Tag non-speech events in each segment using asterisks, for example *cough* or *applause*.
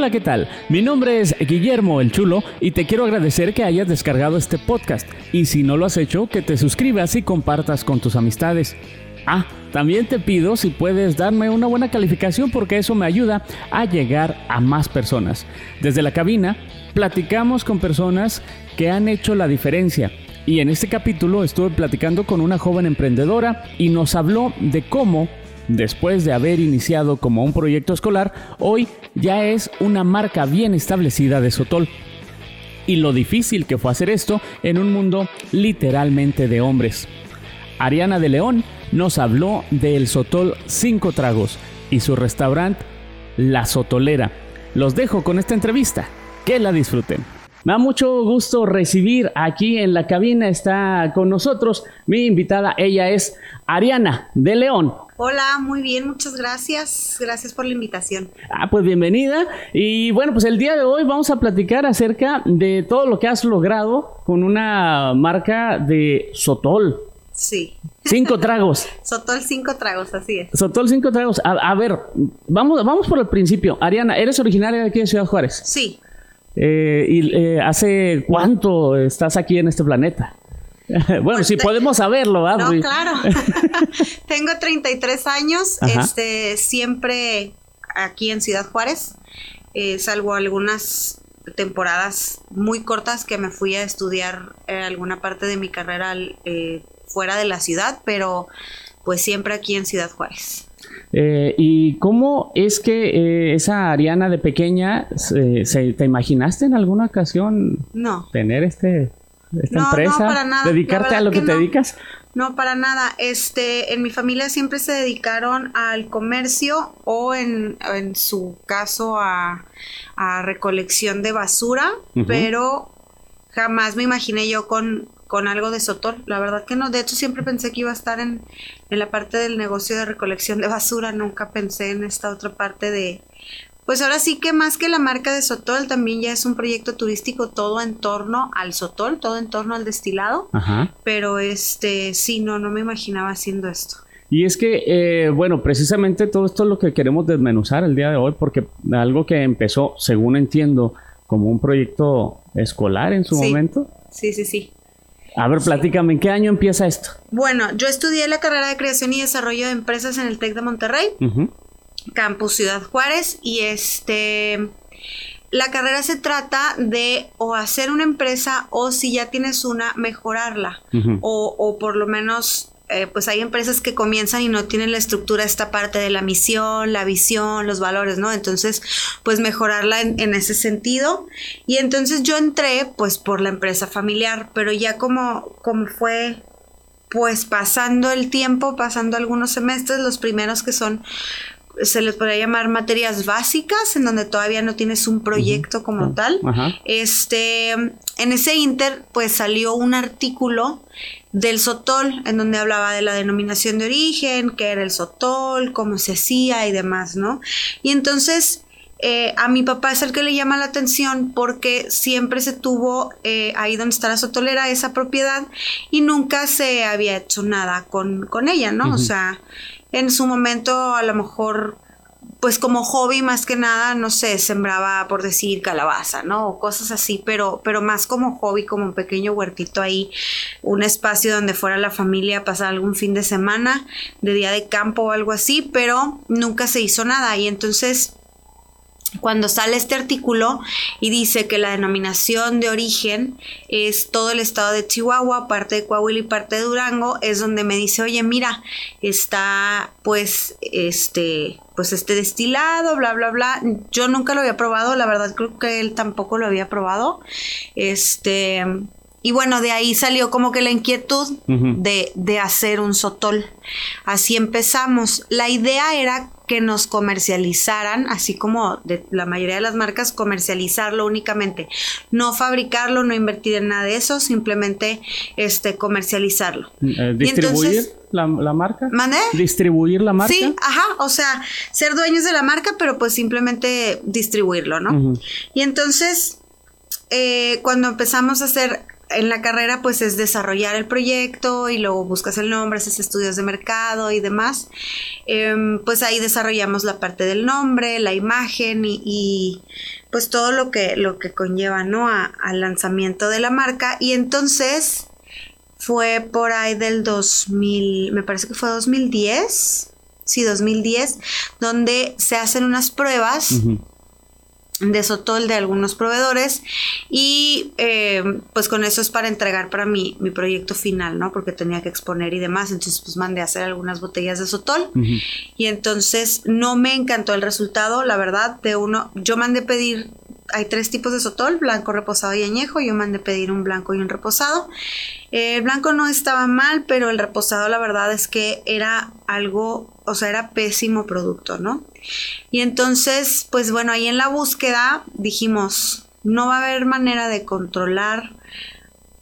Hola, ¿qué tal? Mi nombre es Guillermo el Chulo y te quiero agradecer que hayas descargado este podcast y si no lo has hecho, que te suscribas y compartas con tus amistades. Ah, también te pido si puedes darme una buena calificación porque eso me ayuda a llegar a más personas. Desde la cabina, platicamos con personas que han hecho la diferencia. Y en este capítulo estuve platicando con una joven emprendedora y nos habló de cómo, después de haber iniciado como un proyecto escolar, hoy ya es una marca bien establecida de Sotol. Y lo difícil que fue hacer esto en un mundo literalmente de hombres. Ariana de León nos habló del Sotol 5 Tragos y su restaurante La Sotolera. Los dejo con esta entrevista. Que la disfruten. Me da mucho gusto recibir aquí en la cabina, está con nosotros mi invitada, ella es Ariana de León. Hola, muy bien, muchas gracias. Gracias por la invitación. Ah, pues bienvenida. Y bueno, pues el día de hoy vamos a platicar acerca de todo lo que has logrado con una marca de Sotol. Sí. Cinco *laughs* tragos. Sotol cinco tragos, así es. Sotol cinco tragos. A, ver, vamos, vamos por el principio. Ariana, ¿eres originaria de aquí de Ciudad Juárez? Sí. Eh, ¿Y eh, hace cuánto estás aquí en este planeta? *laughs* bueno, si podemos saberlo, ¿verdad? No, claro. *laughs* *laughs* Tengo 33 años, este, siempre aquí en Ciudad Juárez, eh, salvo algunas temporadas muy cortas que me fui a estudiar alguna parte de mi carrera fuera de la ciudad, pero pues siempre aquí en Ciudad Juárez. Eh, ¿Y cómo es que eh, esa Ariana de pequeña, se, te imaginaste en alguna ocasión no. tener este, esta empresa? No, para nada. ¿Dedicarte a lo que, te dedicas? No, para nada. Este, en mi familia siempre se dedicaron al comercio o en, en su caso a, recolección de basura, pero jamás me imaginé yo con, con algo de Sotol. La verdad que no. De hecho, siempre pensé que iba a estar en, en la parte del negocio de recolección de basura. Nunca pensé en esta otra parte de... Pues ahora sí que más que la marca de Sotol, también ya es un proyecto turístico todo en torno al Sotol, todo en torno al destilado. Ajá. Pero este, sí, no, no me imaginaba haciendo esto. Y es que, eh, bueno, precisamente todo esto es lo que queremos desmenuzar el día de hoy, porque algo que empezó, según entiendo, como un proyecto escolar en su momento. Sí, sí, sí. A ver, platícame, ¿en qué año empieza esto? Bueno, yo estudié la carrera de creación y desarrollo de empresas en el TEC de Monterrey, Campus Ciudad Juárez, y este... La carrera se trata de o hacer una empresa o si ya tienes una, mejorarla. o, o por lo menos eh, pues hay empresas que comienzan y no tienen la estructura, esta parte de la misión, la visión, los valores, ¿no? Entonces, pues mejorarla en, ese sentido. Y entonces yo entré, pues, por la empresa familiar, pero ya como, como fue pues pasando el tiempo, pasando algunos semestres, los primeros que son se les podría llamar materias básicas, en donde todavía no tienes un proyecto como ah, tal. Este, en ese inter, pues salió un artículo del Sotol, en donde hablaba de la denominación de origen, qué era el Sotol, cómo se hacía y demás, ¿no? Y entonces eh, a mi papá es el que le llama la atención porque siempre se tuvo eh, ahí donde está la Sotolera esa propiedad y nunca se había hecho nada con, con ella, ¿no? O sea, en su momento a lo mejor pues como hobby más que nada, no sé, sembraba por decir calabaza, ¿no? O cosas así, pero, pero más como hobby, como un pequeño huertito ahí, un espacio donde fuera la familia a pasar algún fin de semana, de día de campo o algo así, pero nunca se hizo nada. Y entonces cuando sale este artículo y dice que la denominación de origen es todo el estado de Chihuahua, parte de Coahuila y parte de Durango, es donde me dice, oye, mira, está pues este, pues este destilado, bla, bla, bla. Yo nunca lo había probado, la verdad creo que él tampoco lo había probado. Este, y bueno, de ahí salió como que la inquietud de, de, hacer un sotol. Así empezamos. La idea era que nos comercializaran, así como de la mayoría de las marcas, comercializarlo únicamente. No fabricarlo, no invertir en nada de eso, simplemente este, comercializarlo. Eh, ¿Distribuir la, marca? ¿Mande? ¿Distribuir la marca? Sí, ajá, o sea, ser dueños de la marca, pero pues simplemente distribuirlo, ¿no? Y entonces, eh, cuando empezamos a hacer en la carrera pues es desarrollar el proyecto y luego buscas el nombre, haces estudios de mercado y demás. Em, pues ahí desarrollamos la parte del nombre, la imagen y, pues todo lo que, lo que conlleva, ¿no? al lanzamiento de la marca. Y entonces fue por ahí del 2000, me parece que fue 2010, sí, 2010, donde se hacen unas pruebas de Sotol de algunos proveedores y eh, pues con eso es para entregar para mí mi proyecto final, ¿no? Porque tenía que exponer y demás, entonces pues mandé a hacer algunas botellas de Sotol. Y entonces no me encantó el resultado, la verdad, de uno, yo mandé pedir hay tres tipos de sotol, blanco, reposado y añejo. Yo mandé pedir un blanco y un reposado. El blanco no estaba mal, pero el reposado la verdad es que era algo, o sea, era pésimo producto, ¿no? Y entonces, pues bueno, ahí en la búsqueda dijimos, no va a haber manera de controlar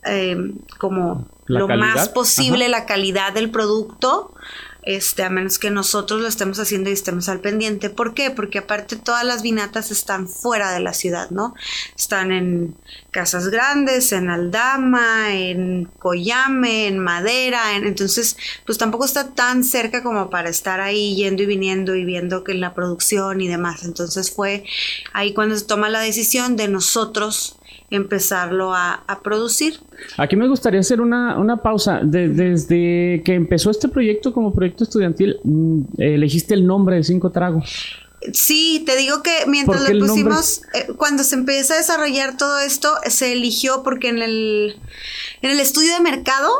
eh, como lo más posible la calidad del producto este, a menos que nosotros lo estemos haciendo y estemos al pendiente. ¿Por qué? Porque aparte todas las vinatas están fuera de la ciudad, ¿no? Están en casas grandes, en Aldama, en Coyame, en Madera, entonces pues tampoco está tan cerca como para estar ahí yendo y viniendo y viendo que la producción y demás. Entonces fue ahí cuando se toma la decisión de nosotros empezarlo a, producir. Aquí me gustaría hacer una, pausa. desde que empezó este proyecto como proyecto estudiantil, mm, elegiste el nombre de Cinco Tragos. Sí, te digo que mientras lo pusimos, eh, cuando se empieza a desarrollar todo esto, se eligió porque en el, en el estudio de mercado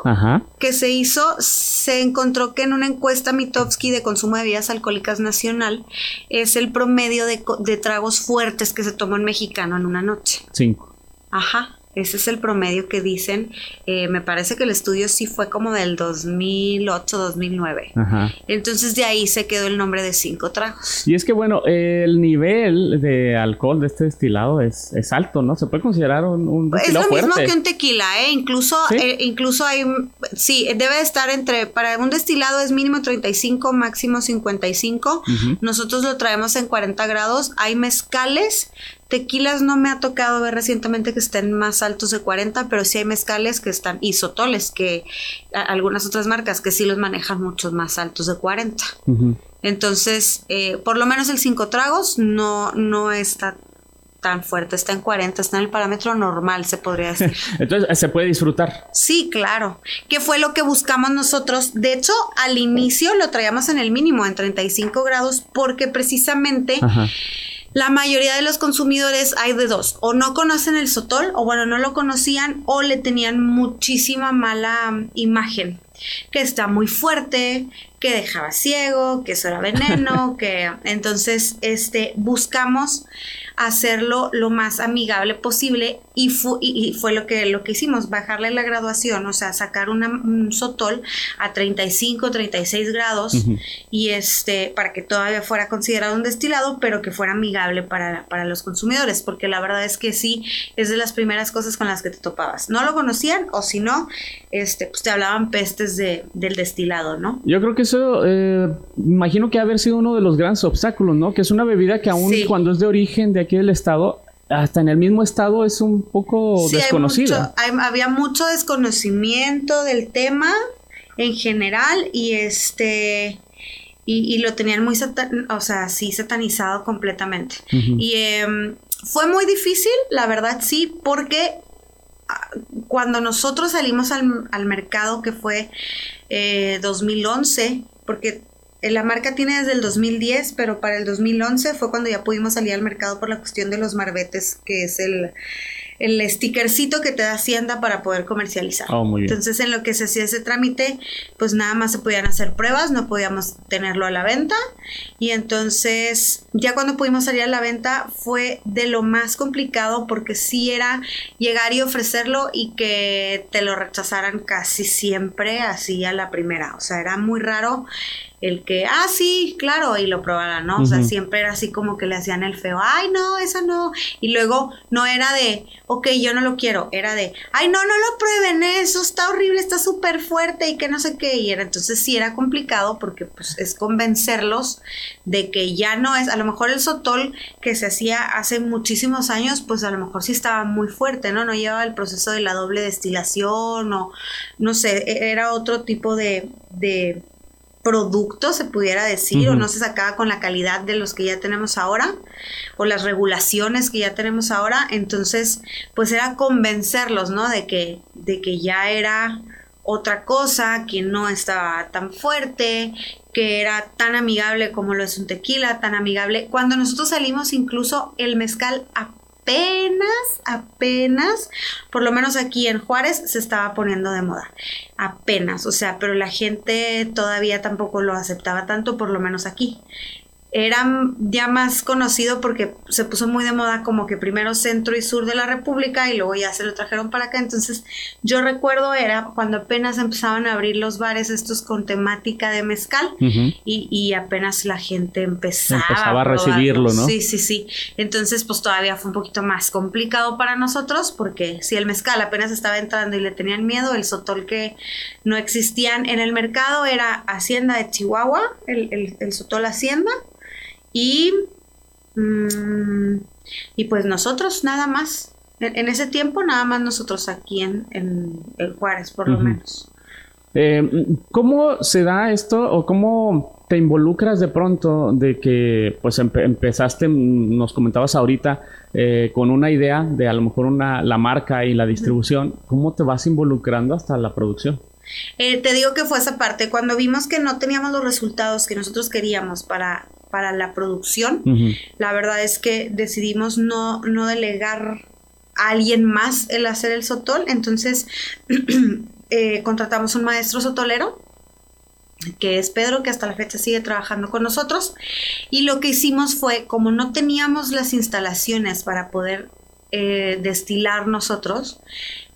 que se hizo, se encontró que en una encuesta Mitofsky de consumo de bebidas alcohólicas nacional es el promedio de, de tragos fuertes que se toma un mexicano en una noche. Cinco. Ajá. Ese es el promedio que dicen. Eh, me parece que el estudio sí fue como del 2008-2009. Entonces de ahí se quedó el nombre de cinco tragos. Y es que bueno, el nivel de alcohol de este destilado es, es alto, ¿no? Se puede considerar un, Es lo mismo que un tequila, ¿eh? Incluso, eh, incluso hay, sí, debe estar entre, para un destilado es mínimo 35, máximo 55. Nosotros lo traemos en 40 grados. Hay mezcales Tequilas no me ha tocado ver recientemente que estén más altos de 40, pero sí hay mezcales que están, y sotoles, que algunas otras marcas que sí los manejan muchos más altos de 40. Entonces, eh, por lo menos el 5 tragos no, no está tan fuerte, está en 40, está en el parámetro normal, se podría decir. *laughs* Entonces, ¿se puede disfrutar? Sí, claro. ¿Qué fue lo que buscamos nosotros? De hecho, al inicio lo traíamos en el mínimo, en 35 grados, porque precisamente... La mayoría de los consumidores hay de dos, o no conocen el sotol, o bueno, no lo conocían, o le tenían muchísima mala imagen, que está muy fuerte, que dejaba ciego, que eso era veneno, *laughs* que entonces este buscamos hacerlo lo más amigable posible y, y, fue lo que, lo que hicimos, bajarle la graduación, o sea, sacar un sotol a 35, 36 grados y este, para que todavía fuera considerado un destilado, pero que fuera amigable para, para los consumidores, porque la verdad es que sí, es de las primeras cosas con las que te topabas. No lo conocían o si no, este, pues te hablaban pestes de, del destilado, ¿no? Yo creo que eso, eh, imagino que haber sido uno de los grandes obstáculos, ¿no? Que es una bebida que aún cuando es de origen de aquí del estado, hasta en el mismo estado es un poco desconocida. había mucho desconocimiento del tema en general y este y, lo tenían muy o sea sí satanizado completamente y em, fue muy difícil la verdad sí porque ah, cuando nosotros salimos al, al mercado que fue 2011 eh, porque eh, la marca tiene desde el 2010, pero para el 2011 fue cuando ya pudimos salir al mercado por la cuestión de los marbetes, que es el, el stickercito que te da Hacienda para poder comercializar. Oh, Entonces, en lo que se hacía ese trámite, pues nada más se podían hacer pruebas, no podíamos tenerlo a la venta. Y entonces, ya cuando pudimos salir a la venta, fue de lo más complicado porque sí era llegar y ofrecerlo y que te lo rechazaran casi siempre así a la primera. O sea, era muy raro el que, ah, sí, claro, y lo probara, ¿no? O sea, siempre era así como que le hacían el feo, ay, no, eso no. Y luego no era de, ok, yo no lo quiero, era de, ay, no, no lo prueben, eso está horrible, está súper fuerte y que no sé qué. Y era, entonces sí era complicado porque pues es convencerlos de que ya no es, a lo mejor el sotol que se hacía hace muchísimos años, pues a lo mejor sí estaba muy fuerte, ¿no? No llevaba el proceso de la doble destilación o, no sé, e-, era otro tipo de, de producto, se pudiera decir, o no se sacaba con la calidad de los que ya tenemos ahora, o las regulaciones que ya tenemos ahora. Entonces, pues era convencerlos, ¿no? De que, de que ya era otra cosa, que no estaba tan fuerte, que era tan amigable como lo es un tequila, tan amigable. Cuando nosotros salimos, incluso el mezcal apenas, apenas, por lo menos aquí en Juárez, se estaba poniendo de moda. Apenas, o sea, pero la gente todavía tampoco lo aceptaba tanto, por lo menos aquí era ya más conocido porque se puso muy de moda como que primero centro y sur de la República y luego ya se lo trajeron para acá. Entonces yo recuerdo era cuando apenas empezaban a abrir los bares estos con temática de mezcal y, apenas la gente empezaba, empezaba a, recibirlo, ¿no? Sí, sí, sí. Entonces pues todavía fue un poquito más complicado para nosotros porque si el mezcal apenas estaba entrando y le tenían miedo, el sotol que no existían en el mercado era Hacienda de Chihuahua, el, el, el sotol Hacienda y, mm, y pues nosotros nada más. En, ese tiempo nada más nosotros aquí en, en, Juárez, por lo menos. Eh, ¿Cómo se da esto o cómo te involucras de pronto de que pues empezaste, nos comentabas ahorita, eh, con una idea de a lo mejor una, la marca y la distribución? ¿Cómo te vas involucrando hasta la producción? Eh, te digo que fue esa parte, cuando vimos que no teníamos los resultados que nosotros queríamos para, para la producción. La verdad es que decidimos no, no delegar a alguien más el hacer el sotol, entonces *clears throat* eh, contratamos un maestro sotolero que es Pedro, que hasta la fecha sigue trabajando con nosotros. Y lo que hicimos fue, como no teníamos las instalaciones para poder eh, destilar nosotros,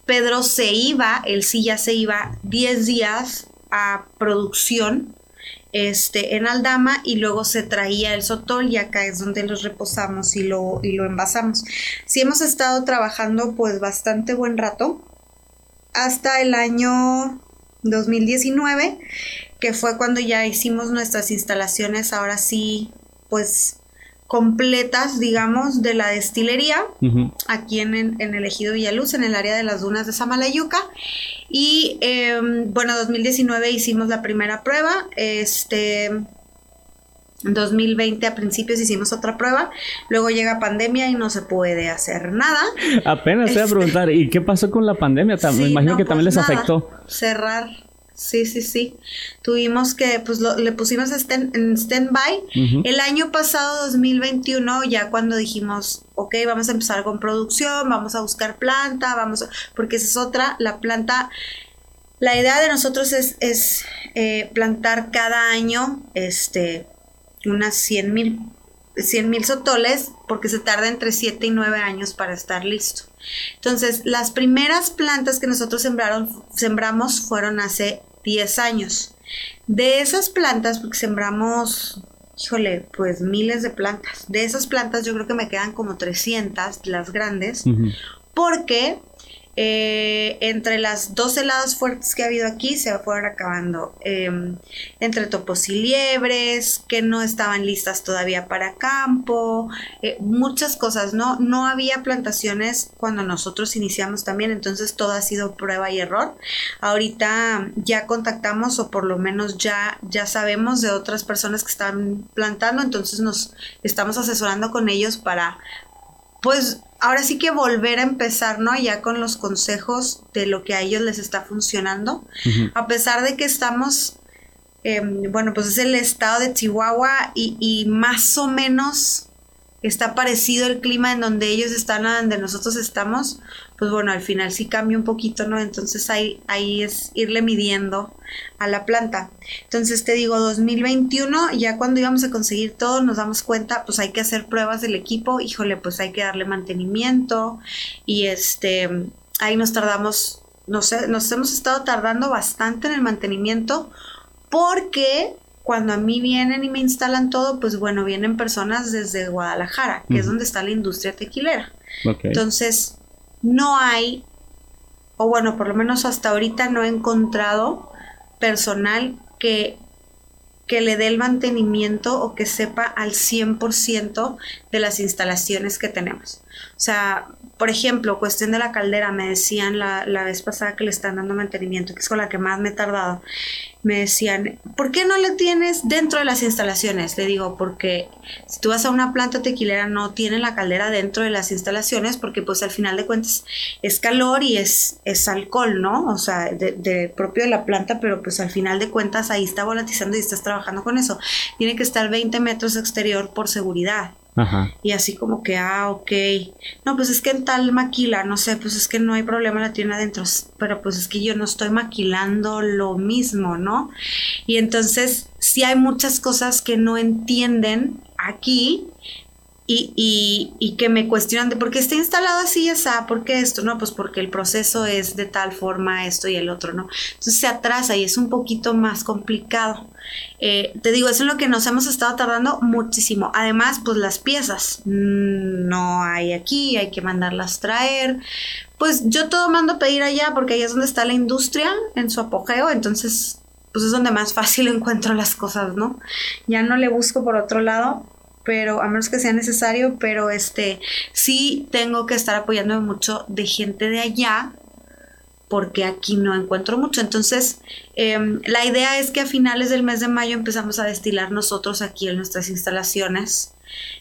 Pedro se iba, él sí ya se iba 10 días a producción este, en Aldama y luego se traía el sotol y acá es donde los reposamos y lo, y lo envasamos. Sí hemos estado trabajando pues bastante buen rato hasta el año 2019 que fue cuando ya hicimos nuestras instalaciones ahora sí pues completas, digamos, de la destilería, aquí en, en, el ejido Villaluz, en el área de las dunas de Samalayuca. Y em, bueno, 2019 hicimos la primera prueba, este... 2020 a principios hicimos otra prueba, luego llega pandemia y no se puede hacer nada. Apenas te voy a este, preguntar, ¿y qué pasó con la pandemia? Me imagino que también pues les afectó. Cerrar Sí, sí, sí. Tuvimos que, pues le pusimos en stand-by. El año pasado, 2021, ya cuando dijimos, ok, vamos a empezar con producción, vamos a buscar planta, vamos a, porque esa es otra, la planta, la idea de nosotros es, es eh, plantar cada año, este, unas 100 mil 100 mil sotoles porque se tarda entre 7 y 9 años para estar listo. Entonces, las primeras plantas que nosotros sembraron, sembramos fueron hace 10 años. De esas plantas, porque sembramos, híjole, pues miles de plantas. De esas plantas yo creo que me quedan como 300, las grandes, porque eh, entre las dos heladas fuertes que ha habido aquí se fueron acabando. Em, entre topos y liebres, que no estaban listas todavía para campo, eh, muchas cosas, ¿no? No había plantaciones cuando nosotros iniciamos también, entonces todo ha sido prueba y error. Ahorita ya contactamos o por lo menos ya, ya sabemos de otras personas que están plantando, entonces nos estamos asesorando con ellos para, pues ahora sí que volver a empezar, ¿no? Ya con los consejos de lo que a ellos les está funcionando. A pesar de que estamos, em, bueno, pues es el estado de Chihuahua y, y, más o menos está parecido el clima en donde ellos están a donde nosotros estamos, pues bueno, al final sí cambia un poquito, ¿no? Entonces ahí, ahí es irle midiendo a la planta. Entonces te digo, 2021, ya cuando íbamos a conseguir todo, nos damos cuenta, pues hay que hacer pruebas del equipo, híjole, pues hay que darle mantenimiento y este, ahí nos tardamos, no sé, nos hemos estado tardando bastante en el mantenimiento porque cuando a mí vienen y me instalan todo, pues bueno, vienen personas desde Guadalajara, que es donde está la industria tequilera. Entonces, no hay, o bueno, por lo menos hasta ahorita no he encontrado personal que que le dé el mantenimiento o que sepa al 100% de las instalaciones que tenemos. O sea, por ejemplo, cuestión de la caldera, me decían la, vez pasada que le están dando mantenimiento, que es con la que más me he tardado, me decían, ¿por qué no le tienes dentro de las instalaciones? Le digo, porque si tú vas a una planta tequilera no tiene la caldera dentro de las instalaciones porque pues al final de cuentas es calor y es, es alcohol, ¿no? O sea, de, propio de la planta, pero pues al final de cuentas ahí está volatizando y estás trabajando con eso. Tiene que estar 20 metros exterior por seguridad. Y así como que, ah, ok. No, pues es que en tal maquila, no sé, pues es que no hay problema, la tiene adentro. Pero pues es que yo no estoy maquilando lo mismo, ¿no? Y entonces, sí hay muchas cosas que no entienden aquí y, y, que me cuestionan de por qué está instalado así, esa, por qué esto, no, pues porque el proceso es de tal forma, esto y el otro, ¿no? Entonces se atrasa y es un poquito más complicado. Eh, te digo, eso es lo que nos hemos estado tardando muchísimo. Además, pues las piezas mm, no hay aquí, hay que mandarlas traer. Pues yo todo mando a pedir allá porque ahí es donde está la industria en su apogeo, entonces pues es donde más fácil *laughs* encuentro las cosas, ¿no? Ya no le busco por otro lado pero a menos que sea necesario, pero este sí tengo que estar apoyándome mucho de gente de allá porque aquí no encuentro mucho. Entonces, em, la idea es que a finales del mes de mayo empezamos a destilar nosotros aquí en nuestras instalaciones.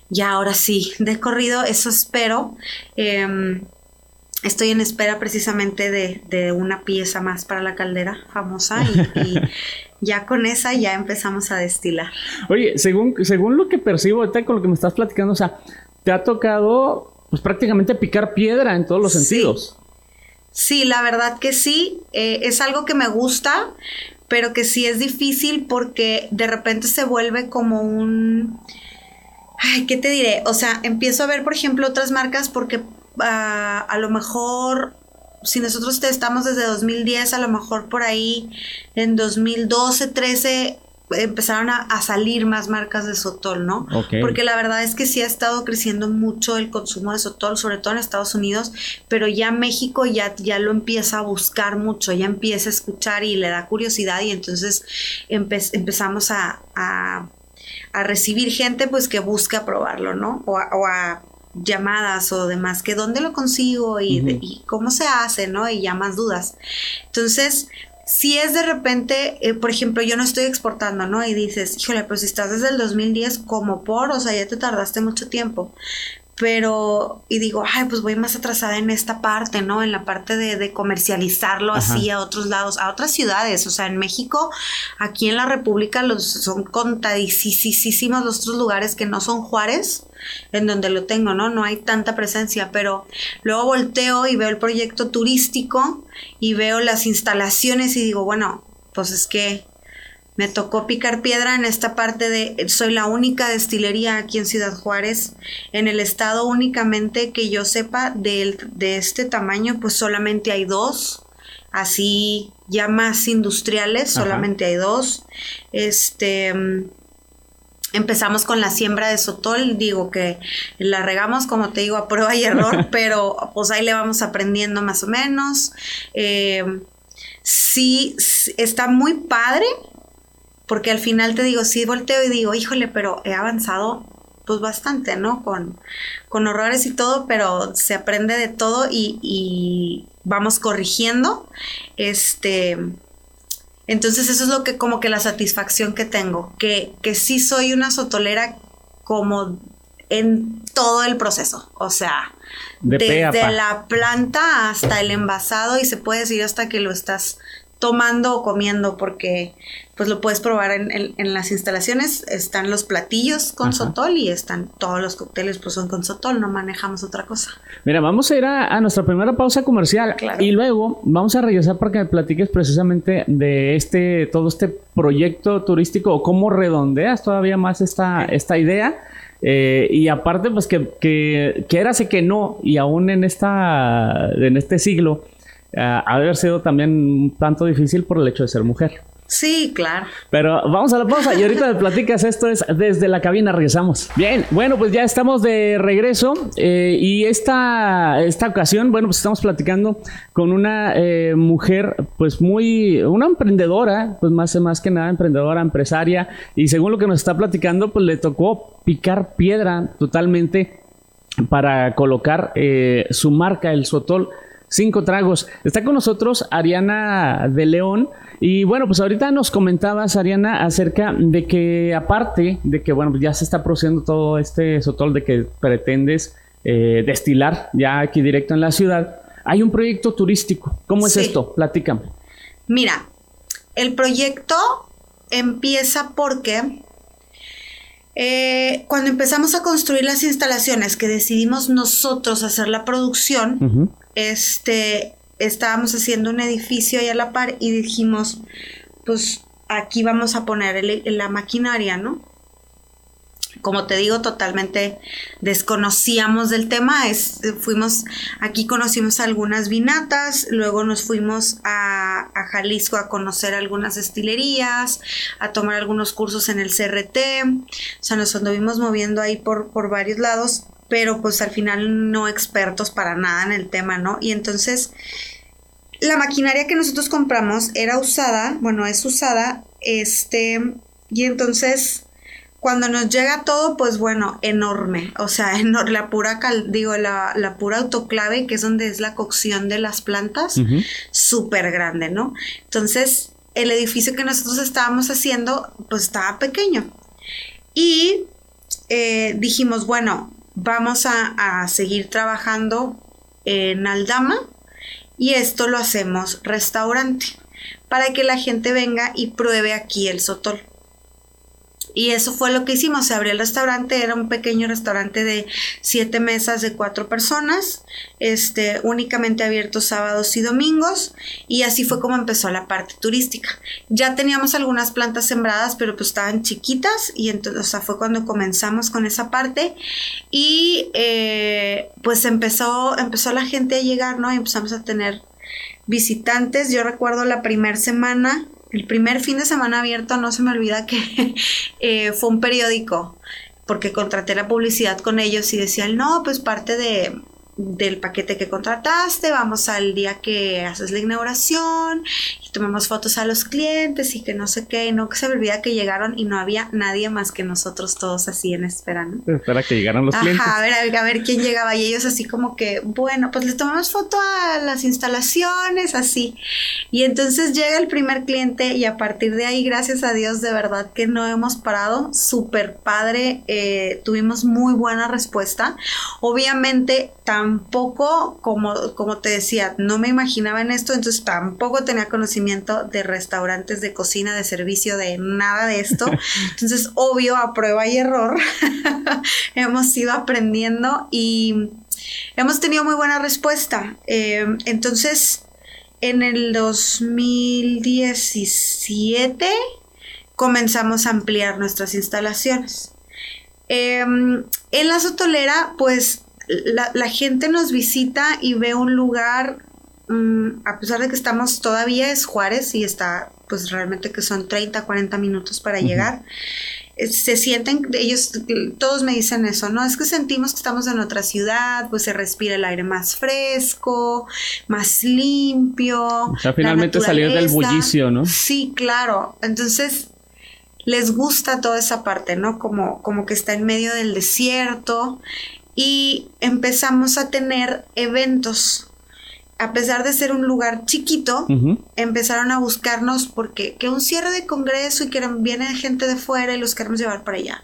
Ya ahora sí, de corrido, eso espero. Em, estoy en espera precisamente de, una pieza más para la caldera famosa y *laughs* ya con esa ya empezamos a destilar. Oye, según, según lo que percibo ahorita con lo que me estás platicando, o sea, te ha tocado pues prácticamente picar piedra en todos los sentidos. Sí, la verdad que sí, eh, es algo que me gusta, pero que sí es difícil porque de repente se vuelve como un... Ay, ¿qué te diré? O sea, empiezo a ver, por ejemplo, otras marcas porque ah, a lo mejor si nosotros estamos desde 2010, a lo mejor por ahí en 2012, 13 empezaron a, salir más marcas de Sotol, ¿no? Porque la verdad es que sí ha estado creciendo mucho el consumo de Sotol, sobre todo en Estados Unidos, pero ya México ya, ya lo empieza a buscar mucho, ya empieza a escuchar y le da curiosidad y entonces empezamos a, a, recibir gente pues que busca probarlo, ¿no? O o a llamadas o demás, que dónde lo consigo y, cómo se hace, ¿no? Y ya más dudas. Entonces, si es de repente, eh, por ejemplo, yo no estoy exportando, ¿no? Y dices, híjole, pues si estás desde el 2010 como por, o sea, ya te tardaste mucho tiempo pero, y digo, ay, pues voy más atrasada en esta parte, ¿no? En la parte de, comercializarlo así a otros lados, a otras ciudades. O sea, en México, aquí en la República, los, son contadísimos los otros lugares que no son Juárez, en donde lo tengo, ¿no? No hay tanta presencia, pero luego volteo y veo el proyecto turístico y veo las instalaciones y digo, bueno, pues es que me tocó picar piedra en esta parte de, soy la única destilería aquí en Ciudad Juárez, en el estado únicamente que yo sepa de, de este tamaño, pues solamente hay dos, así ya más industriales, solamente hay dos. Este, empezamos con la siembra de sotol, digo que la regamos, como te digo, a prueba y error, *laughs* pero pues ahí le vamos aprendiendo más o menos. Eh, sí, está muy padre porque al final te digo, sí volteo y digo, híjole, pero he avanzado pues bastante, ¿no? Con, con horrores y todo, pero se aprende de todo y, vamos corrigiendo. Este, entonces eso es lo que como que la satisfacción que tengo, que, que sí soy una sotolera como en todo el proceso, o sea, desde la planta hasta el envasado y se puede decir hasta que lo estás tomando o comiendo porque pues lo puedes probar en, las instalaciones. Están los platillos con sotol y están todos los cócteles pues son con sotol, no manejamos otra cosa. Mira, vamos a ir a, nuestra primera pausa comercial y luego vamos a regresar para que me platiques precisamente de este, todo este proyecto turístico o cómo redondeas todavía más esta, esta idea. Eh, y aparte, pues que, que, que era que no, y aún en, esta, en este siglo, ha de haber sido también un tanto difícil por el hecho de ser mujer. Sí, claro. Pero vamos a la pausa y ahorita me platicas esto es desde la cabina, regresamos. Bien, bueno, pues ya estamos de regreso eh, y esta, esta ocasión, bueno, pues estamos platicando con una eh, mujer, pues muy, una emprendedora, pues más, más que nada emprendedora, empresaria y según lo que nos está platicando, pues le tocó picar piedra totalmente para colocar eh, su marca, el Sotol. Cinco tragos. Está con nosotros Ariana de León. Y bueno, pues ahorita nos comentabas, Ariana, acerca de que aparte de que, bueno, ya se está produciendo todo este sotol de que pretendes eh, destilar ya aquí directo en la ciudad, hay un proyecto turístico. ¿Cómo es esto? Platícame. Mira, el proyecto empieza porque eh, cuando empezamos a construir las instalaciones que decidimos nosotros hacer la producción, este, estábamos haciendo un edificio ahí a la par y dijimos, pues aquí vamos a poner la maquinaria, ¿no? como te digo, totalmente desconocíamos del tema. Es, fuimos, aquí conocimos algunas vinatas, luego nos fuimos a, Jalisco a conocer algunas destilerías, a tomar algunos cursos en el CRT, o sea, nos anduvimos moviendo ahí por, por varios lados, pero pues al final no expertos para nada en el tema, ¿no? Y entonces, la maquinaria que nosotros compramos era usada, bueno, es usada, este, y entonces cuando nos llega todo, pues bueno, enorme. O sea, *laughs* la pura, digo, la, la, pura autoclave, que es donde es la cocción de las plantas, súper grande, ¿no? Entonces, el edificio que nosotros estábamos haciendo, pues estaba pequeño. Y eh, dijimos, bueno, vamos a, seguir trabajando en Aldama y esto lo hacemos restaurante para que la gente venga y pruebe aquí el sotol. Y eso fue lo que hicimos. Se abrió el restaurante, era un pequeño restaurante de siete mesas de cuatro personas, este, únicamente abierto sábados y domingos. Y así fue como empezó la parte turística. Ya teníamos algunas plantas sembradas, pero pues estaban chiquitas. Y entonces, o sea, fue cuando comenzamos con esa parte. Y eh, pues empezó, empezó la gente a llegar, ¿no? Y empezamos a tener visitantes. Yo recuerdo la primera semana el primer fin de semana abierto, no se me olvida que *laughs* eh, fue un periódico, porque contraté la publicidad con ellos y decían, no, pues parte de, del paquete que contrataste, vamos al día que haces la inauguración y tomamos fotos a los clientes y que no sé qué, y no que se me olvida que llegaron y no había nadie más que nosotros todos así en espera, ¿no? Espera que llegaran los clientes. A ver, a ver, a ver quién llegaba y ellos así como que, bueno, pues les tomamos foto a las instalaciones, así. Y entonces llega el primer cliente y a partir de ahí, gracias a Dios, de verdad que no hemos parado, súper padre, eh, tuvimos muy buena respuesta. Obviamente, tampoco, como, como te decía, no me imaginaba en esto, entonces tampoco tenía conocimiento de restaurantes, de cocina, de servicio, de nada de esto. *laughs* Entonces, obvio, a prueba y error, *laughs* hemos ido aprendiendo y hemos tenido muy buena respuesta. Eh, entonces, en el 2017 comenzamos a ampliar nuestras instalaciones. Em, en la Sotolera, pues la, gente nos visita y ve un lugar, mm, a pesar de que estamos todavía es Juárez y está, pues realmente que son 30, 40 minutos para llegar. Eh, se sienten, ellos, todos me dicen eso, ¿no? Es que sentimos que estamos en otra ciudad, pues se respira el aire más fresco, más limpio. O sea, finalmente salir del bullicio, ¿no? Sí, claro. Entonces, les gusta toda esa parte, ¿no? Como, como que está en medio del desierto y empezamos a tener eventos. A pesar de ser un lugar chiquito, empezaron a buscarnos porque que un cierre de congreso y que viene gente de fuera y los queremos llevar para allá.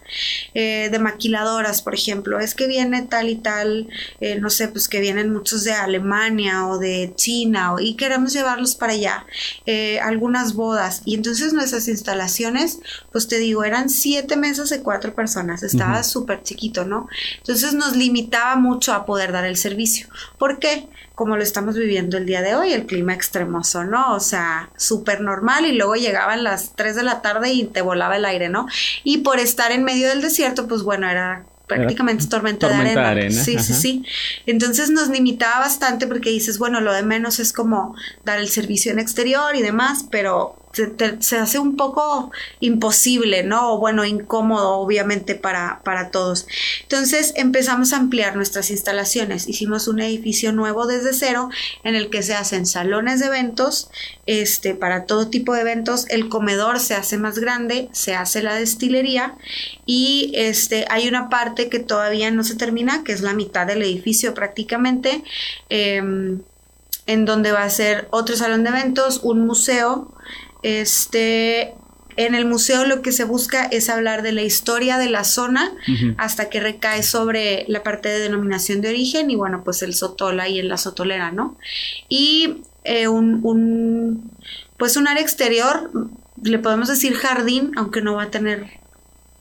Eh, de maquiladoras, por ejemplo, es que viene tal y tal, eh, no sé, pues que vienen muchos de Alemania o de China y queremos llevarlos para allá. Eh, algunas bodas. Y entonces nuestras instalaciones, pues te digo, eran siete mesas de cuatro personas. Estaba súper chiquito, ¿no? Entonces nos limitaba mucho a poder dar el servicio. ¿Por qué? Como lo estamos viviendo el día de hoy, el clima extremoso, ¿no? O sea, súper normal y luego llegaban las 3 de la tarde y te volaba el aire, ¿no? Y por estar en medio del desierto, pues bueno, era prácticamente tormenta, de arena. Sí, sí, sí. Entonces nos limitaba bastante porque dices, bueno, lo de menos es como dar el servicio en exterior y demás, pero se, hace un poco imposible, ¿no? O bueno, incómodo, obviamente, para, para todos. Entonces empezamos a ampliar nuestras instalaciones. Hicimos un edificio nuevo desde cero en el que se hacen salones de eventos, este, para todo tipo de eventos. El comedor se hace más grande, se hace la destilería y este, hay una parte que todavía no se termina, que es la mitad del edificio prácticamente. Em, en donde va a ser otro salón de eventos, un museo, este, en el museo lo que se busca es hablar de la historia de la zona hasta que recae sobre la parte de denominación de origen y bueno, pues el sotola y en la sotolera, ¿no? Y eh, un, un, pues un área exterior, le podemos decir jardín, aunque no va a tener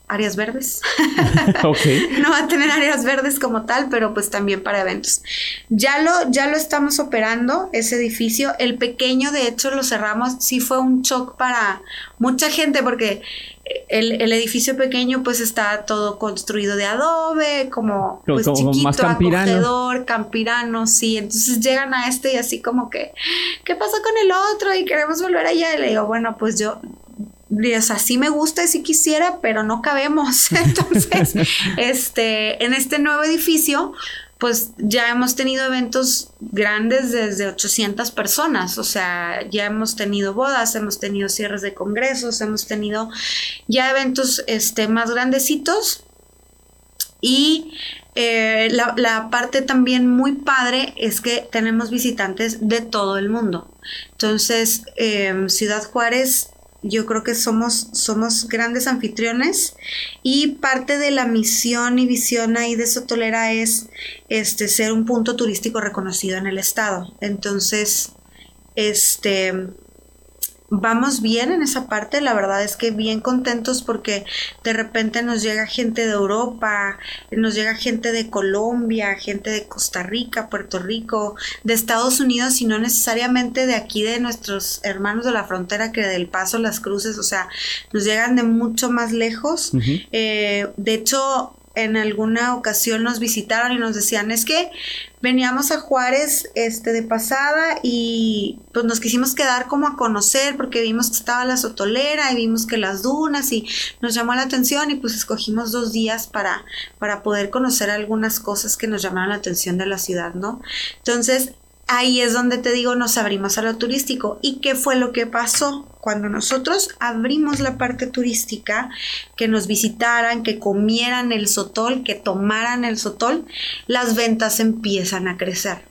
áreas verdes. *laughs* No va a tener áreas verdes como tal, pero pues también para eventos. Ya lo, ya lo estamos operando, ese edificio. El pequeño, de hecho, lo cerramos. Sí fue un shock para mucha gente porque el, edificio pequeño pues está todo construido de adobe, como pues chiquito, acogedor, campirano, sí. Entonces llegan a este y así como que, ¿qué pasa con el otro? Y queremos volver allá. Y le digo, bueno, pues yo o sea, sí me gusta y sí quisiera, pero no cabemos. *laughs* Entonces, *laughs* este, en este nuevo edificio, pues ya hemos tenido eventos grandes desde 800 personas, o sea, ya hemos tenido bodas, hemos tenido cierres de congresos, hemos tenido ya eventos este, más grandecitos y eh, la, parte también muy padre es que tenemos visitantes de todo el mundo. Entonces, eh, Ciudad Juárez yo creo que somos, somos grandes anfitriones y parte de la misión y visión ahí de Sotolera es este, ser un punto turístico reconocido en el estado. Entonces, este, vamos bien en esa parte, la verdad es que bien contentos porque de repente nos llega gente de Europa, nos llega gente de Colombia, gente de Costa Rica, Puerto Rico, de Estados Unidos y no necesariamente de aquí de nuestros hermanos de la frontera que del Paso, las Cruces, o sea, nos llegan de mucho más lejos. Eh, de hecho, en alguna ocasión nos visitaron y nos decían, es que veníamos a Juárez este, de pasada y pues nos quisimos quedar como a conocer porque vimos que estaba la sotolera y vimos que las dunas y nos llamó la atención y pues escogimos dos días para, para poder conocer algunas cosas que nos llamaron la atención de la ciudad, ¿no? Entonces, ahí es donde te digo, nos abrimos a lo turístico. ¿Y qué fue lo que pasó? Cuando nosotros abrimos la parte turística, que nos visitaran, que comieran el sotol, que tomaran el sotol, las ventas empiezan a crecer.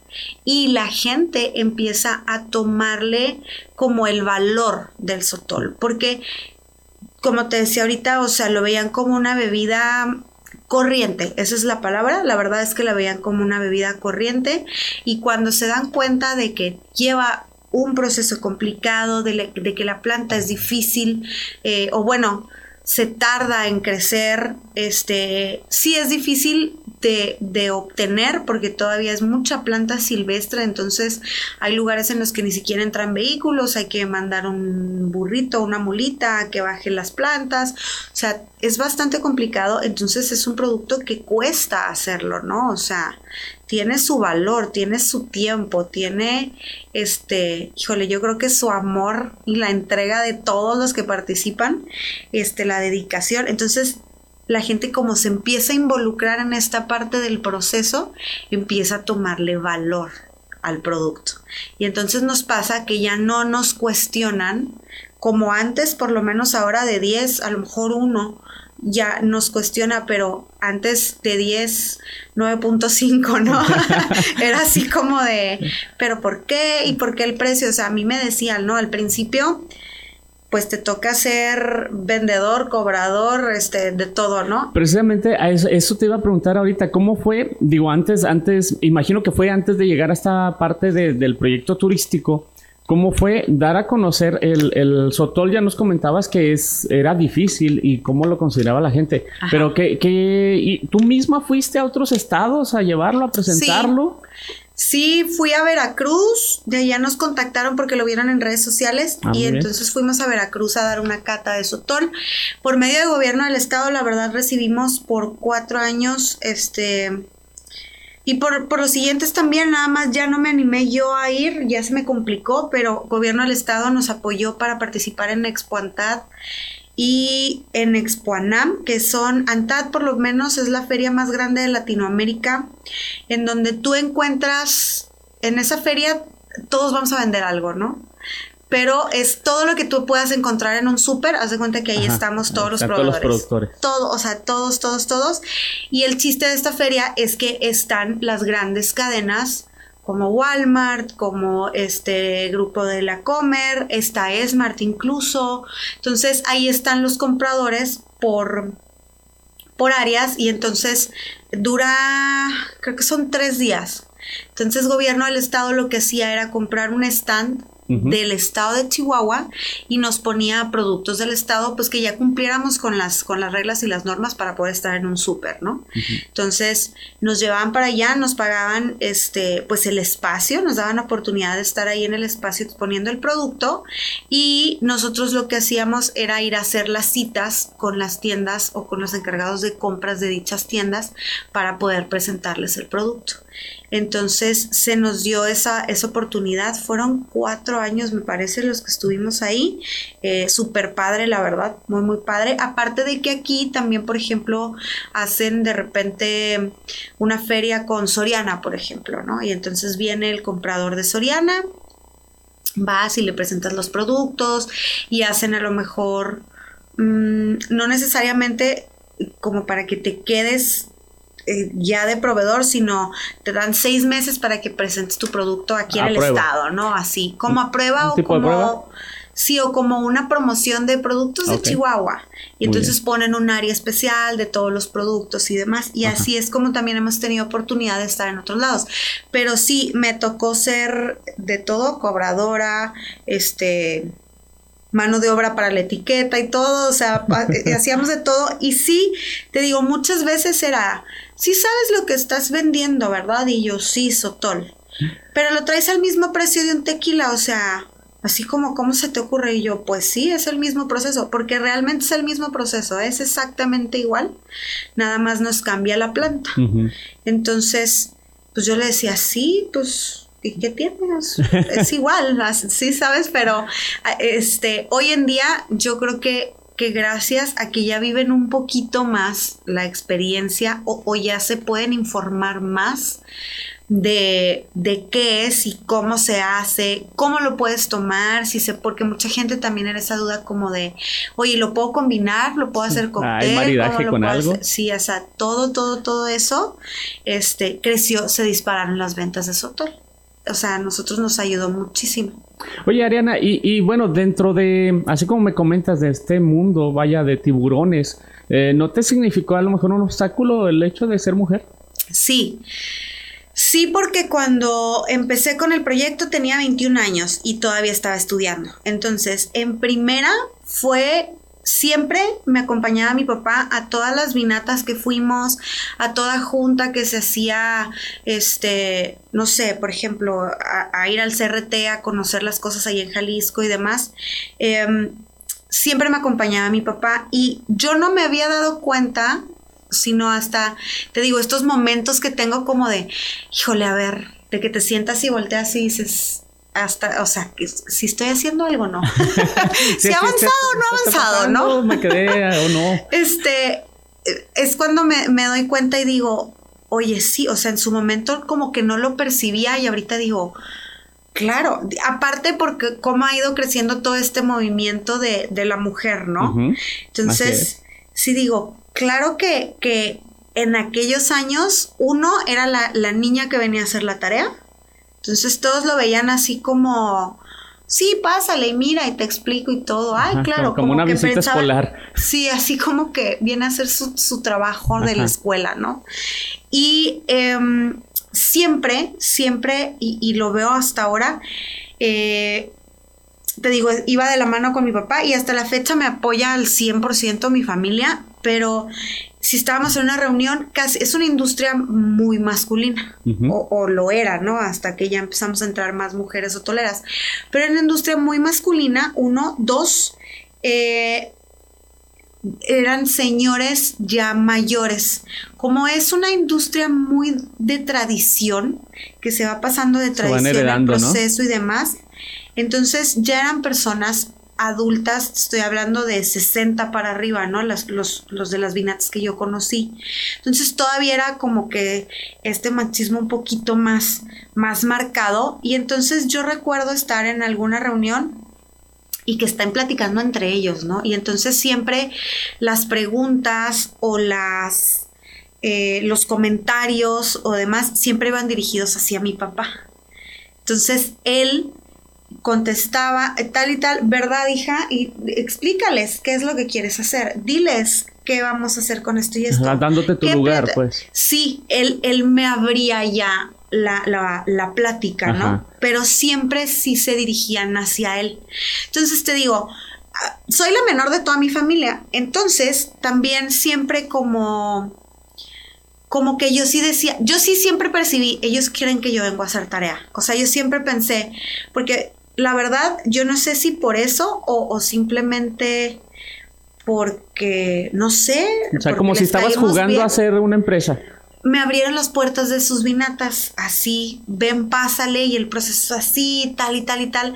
Y la gente empieza a tomarle como el valor del sotol, porque como te decía ahorita, o sea, lo veían como una bebida corriente, esa es la palabra, la verdad es que la veían como una bebida corriente y cuando se dan cuenta de que lleva un proceso complicado, de, que la planta es difícil, eh, o bueno, se tarda en crecer, este, sí es difícil de, de, obtener porque todavía es mucha planta silvestre, entonces hay lugares en los que ni siquiera entran vehículos, hay que mandar un burrito, una mulita que baje las plantas, o sea, es bastante complicado, entonces es un producto que cuesta hacerlo, ¿no? O sea, tiene su valor, tiene su tiempo, tiene este, híjole, yo creo que su amor y la entrega de todos los que participan, este, la dedicación. Entonces, la gente como se empieza a involucrar en esta parte del proceso, empieza a tomarle valor al producto. Y entonces nos pasa que ya no nos cuestionan como antes, por lo menos ahora de 10, a lo mejor uno ya nos cuestiona, pero antes de 10, 9.5, ¿no? *laughs* Era así como de, pero ¿por qué? ¿Y por qué el precio? O sea, a mí me decían, ¿no? Al principio, pues te toca ser vendedor, cobrador, este, de todo, ¿no? Precisamente a eso, te iba a preguntar ahorita, ¿cómo fue? Digo, antes, antes, imagino que fue antes de llegar a esta parte del proyecto turístico. ¿Cómo fue dar a conocer el, el, Sotol? Ya nos comentabas que es, era difícil y cómo lo consideraba la gente. Pero que, que tú misma fuiste a otros estados a llevarlo, a presentarlo. Sí. fui a Veracruz, de allá nos contactaron porque lo vieron en redes sociales ah, y entonces fuimos a Veracruz a dar una cata de Sotol. Por medio del gobierno del estado, la verdad recibimos por cuatro años este y por, por los siguientes también, nada más ya no me animé yo a ir, ya se me complicó, pero gobierno del estado nos apoyó para participar en Expo Antad y en Expo Anam, que son, Antad por lo menos es la feria más grande de Latinoamérica, en donde tú encuentras, en esa feria todos vamos a vender algo, ¿no? Pero es todo lo que tú puedas encontrar en un súper, haz de cuenta que ahí estamos todos los proveedores. Todos los productores. Todo, o sea, todos, todos, todos. Y el chiste de esta feria es que están las grandes cadenas como Walmart, como este grupo de la Comer, está Esmart incluso. Entonces ahí están los compradores por, por áreas y entonces dura, creo que son tres días. Entonces gobierno del estado lo que hacía era comprar un stand del estado de Chihuahua y nos ponía productos del estado pues que ya cumpliéramos con las con las reglas y las normas para poder estar en un súper, ¿no? Entonces, nos llevaban para allá, nos pagaban este pues el espacio, nos daban oportunidad de estar ahí en el espacio exponiendo el producto y nosotros lo que hacíamos era ir a hacer las citas con las tiendas o con los encargados de compras de dichas tiendas para poder presentarles el producto. Entonces se nos dio esa, esa oportunidad. Fueron cuatro años, me parece, los que estuvimos ahí. Eh, Súper padre, la verdad, muy, muy padre. Aparte de que aquí también, por ejemplo, hacen de repente una feria con Soriana, por ejemplo, ¿no? Y entonces viene el comprador de Soriana, vas y le presentas los productos y hacen a lo mejor, mm, no necesariamente como para que te quedes eh, ya de proveedor, sino te dan seis meses para que presentes tu producto aquí en el estado, ¿no? Así, como a prueba o como... Sí, o como una promoción de productos de Chihuahua. Y entonces ponen un área especial de todos los productos y demás. Y así es como también hemos tenido oportunidad de estar en otros lados. Pero sí, me tocó ser de todo, cobradora, este, mano de obra para la etiqueta y todo, o sea, *laughs* eh, hacíamos de todo. Y sí, te digo, muchas veces era, sí sabes lo que estás vendiendo, ¿verdad? Y yo, sí, Sotol. Pero lo traes al mismo precio de un tequila, o sea, así como, ¿cómo se te ocurre? Y yo, pues sí, es el mismo proceso, porque realmente es el mismo proceso, es exactamente igual, nada más nos cambia la planta. Entonces, pues yo le decía, sí, pues ¿y qué tienes? Es igual, *laughs* sí sabes, pero este, hoy en día yo creo que, que gracias a que ya viven un poquito más la experiencia o, ya se pueden informar más de, de, qué es y cómo se hace, cómo lo puedes tomar, si se, porque mucha gente también en esa duda como de, oye, ¿lo puedo combinar? ¿Lo puedo hacer con ¿Hay maridaje con algo? Sí, o sea, todo, todo, todo eso, este, creció, se dispararon las ventas de Sotol o sea, a nosotros nos ayudó muchísimo. Oye, Ariana, y, bueno, dentro de, así como me comentas de este mundo, vaya, de tiburones, eh, ¿no te significó a lo mejor un obstáculo el hecho de ser mujer? Sí. Sí, porque cuando empecé con el proyecto tenía 21 años y todavía estaba estudiando. Entonces, en primera fue siempre me acompañaba mi papá a todas las vinatas que fuimos, a toda junta que se hacía, este, no sé, por ejemplo, a, ir al CRT a conocer las cosas ahí en Jalisco y demás. Em, siempre me acompañaba mi papá y yo no me había dado cuenta, sino hasta, te digo, estos momentos que tengo como de, híjole, a ver, de que te sientas y volteas y dices, hasta, o sea, si estoy haciendo algo, no. *laughs* si ha avanzado o no ha avanzado, ¿no? Me quedé o no. *laughs* Este, es cuando me, me, doy cuenta y digo, oye, sí, o sea, en su momento como que no lo percibía y ahorita digo, claro, aparte porque cómo ha ido creciendo todo este movimiento de, de la mujer, ¿no? Entonces, sí digo, claro que, que en aquellos años uno era la, la niña que venía a hacer la tarea entonces todos lo veían así como, sí, pásale y mira y te explico y todo. Ay, claro, como, una visita escolar. Sí, así como que viene a hacer su, trabajo de la escuela, ¿no? Y em, siempre, siempre, y, lo veo hasta ahora, eh, te digo, iba de la mano con mi papá y hasta la fecha me apoya al 100% mi familia, pero si estábamos en una reunión, casi es una industria muy masculina, o, lo era, ¿no? Hasta que ya empezamos a entrar más mujeres o toleras. Pero en una industria muy masculina, uno, dos, eh, eran señores ya mayores. Como es una industria muy de tradición, que se va pasando de tradición al proceso y demás, entonces ya eran personas adultas, estoy hablando de 60 para arriba, ¿no? Los, de las vinatas que yo conocí. Entonces todavía era como que este machismo un poquito más, más marcado. Y entonces yo recuerdo estar en alguna reunión y que están platicando entre ellos, ¿no? Y entonces siempre las preguntas o las eh, los comentarios o demás siempre van dirigidos hacia mi papá. Entonces él contestaba eh, tal y tal, ¿verdad, hija? Y explícales qué es lo que quieres hacer. Diles qué vamos a hacer con esto y esto. dándote tu lugar, pues. Sí, él, él me abría ya la, la, la plática, ¿no? Pero siempre sí se dirigían hacia él. Entonces te digo, ah, soy la menor de toda mi familia, entonces también siempre como como que yo sí decía, yo sí siempre percibí, ellos quieren que yo venga a hacer tarea. O sea, yo siempre pensé, porque la verdad, yo no sé si por eso o, o simplemente porque, no sé. O sea, como si estabas jugando a hacer una empresa me abrieron las puertas de sus vinatas, así, ven, pásale y el proceso así, tal y tal y tal,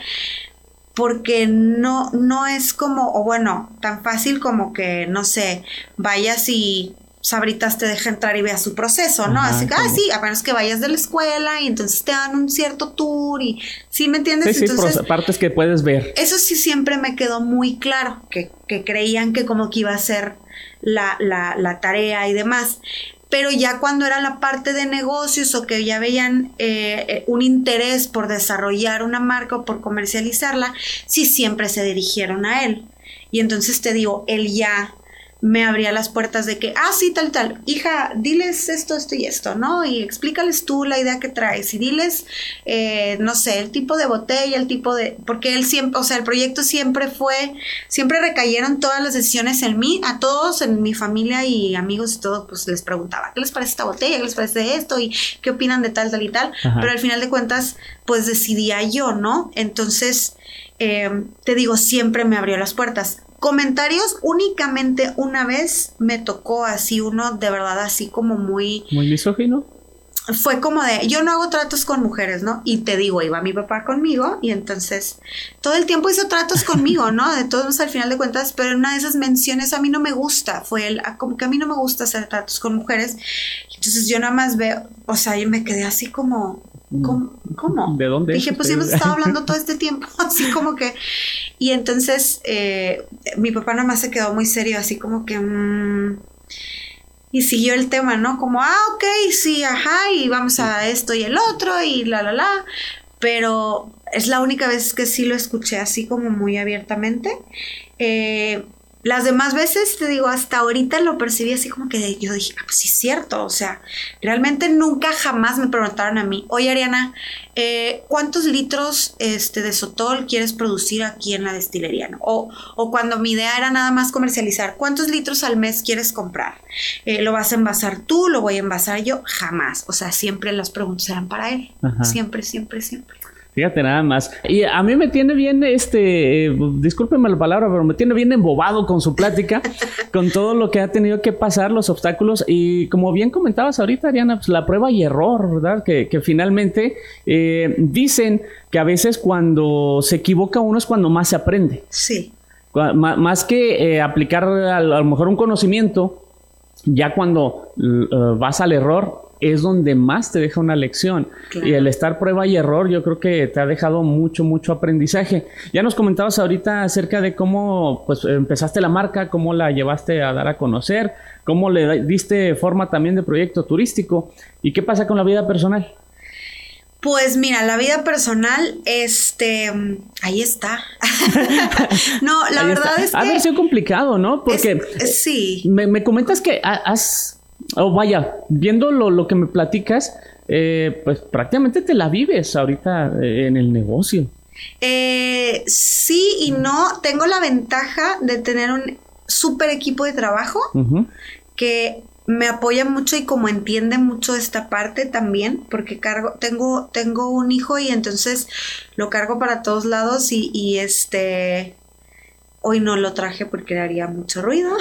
porque no, no es como, o bueno, tan fácil como que, no sé, vayas y Sabritas te deja entrar y vea su proceso, ¿no? Así que, ah, sí, a menos que vayas de la escuela y entonces te dan un cierto tour y, ¿sí me entiendes? Sí, entonces, sí, partes que puedes ver. Eso sí siempre me quedó muy claro, que, que creían que como que iba a ser la, la, la tarea y demás pero ya cuando era la parte de negocios o que ya veían eh, eh, un interés por desarrollar una marca o por comercializarla, sí siempre se dirigieron a él. Y entonces te digo, él ya me abría las puertas de que, ah, sí, tal, tal, hija, diles esto, esto y esto, ¿no? Y explícales tú la idea que traes y diles, eh, no sé, el tipo de botella, el tipo de, porque él siempre, o sea, el proyecto siempre fue, siempre recayeron todas las decisiones en mí, a todos, en mi familia y amigos y todo, pues les preguntaba, ¿qué les parece esta botella? ¿Qué les parece esto? ¿Y qué opinan de tal, tal y tal? Pero al final de cuentas, pues decidía yo, ¿no? Entonces, eh, te digo, siempre me abrió las puertas Comentarios únicamente una vez me tocó así uno de verdad así como muy... Muy misógino. Fue como de, yo no hago tratos con mujeres, ¿no? Y te digo, iba mi papá conmigo y entonces todo el tiempo hizo tratos conmigo, ¿no? De todos al final de cuentas, pero una de esas menciones a mí no me gusta, fue el, ah, como que a mí no me gusta hacer tratos con mujeres. Entonces yo nada más veo, o sea, yo me quedé así como, ¿Cómo? ¿De dónde? Dije, pues hemos estado hablando todo *laughs* este tiempo, así como que... Y entonces eh, mi papá nada más se quedó muy serio, así como que... Mm, y siguió el tema, ¿no? Como, ah, ok, sí, ajá, y vamos a esto y el otro, y la, la, la. Pero es la única vez que sí lo escuché así como muy abiertamente. Eh, las demás veces, te digo, hasta ahorita lo percibí así como que yo dije, ah, pues sí es cierto, o sea, realmente nunca jamás me preguntaron a mí, oye Ariana, eh, ¿cuántos litros este, de sotol quieres producir aquí en la destilería? O, o, cuando mi idea era nada más comercializar, ¿cuántos litros al mes quieres comprar? Eh, ¿Lo vas a envasar tú? ¿Lo voy a envasar yo? Jamás, o sea, siempre las preguntas eran para él, siempre, siempre, siempre. Fíjate nada más. Y a mí me tiene bien, este, eh, discúlpeme la palabra, pero me tiene bien embobado con su plática, *laughs* con todo lo que ha tenido que pasar, los obstáculos. Y como bien comentabas ahorita, Ariana, pues la prueba y error, ¿verdad? Que, finalmente eh, dicen que a veces cuando se equivoca uno es cuando más se aprende. Sí. más que eh, aplicar a, lo mejor un conocimiento, ya cuando vas al error, es donde más te deja una lección. Y el estar prueba y error, yo creo que te ha dejado mucho, mucho aprendizaje. Ya nos comentabas ahorita acerca de cómo pues, empezaste la marca, cómo la llevaste a dar a conocer, cómo le diste forma también de proyecto turístico. ¿Y qué pasa con la vida personal? Pues mira, la vida personal, este, ahí está. *laughs* no, la verdad es que... Ha sido complicado, ¿no? Porque... sí. Me, me comentas que has Oh, vaya, viendo lo, que me platicas, eh, pues prácticamente te la vives ahorita eh, en el negocio. Eh, sí y no. Tengo la ventaja de tener un súper equipo de trabajo que me apoya mucho y como entiende mucho esta parte también, porque cargo, tengo, tengo un hijo y entonces lo cargo para todos lados y, y este Hoy no lo traje porque haría mucho ruido.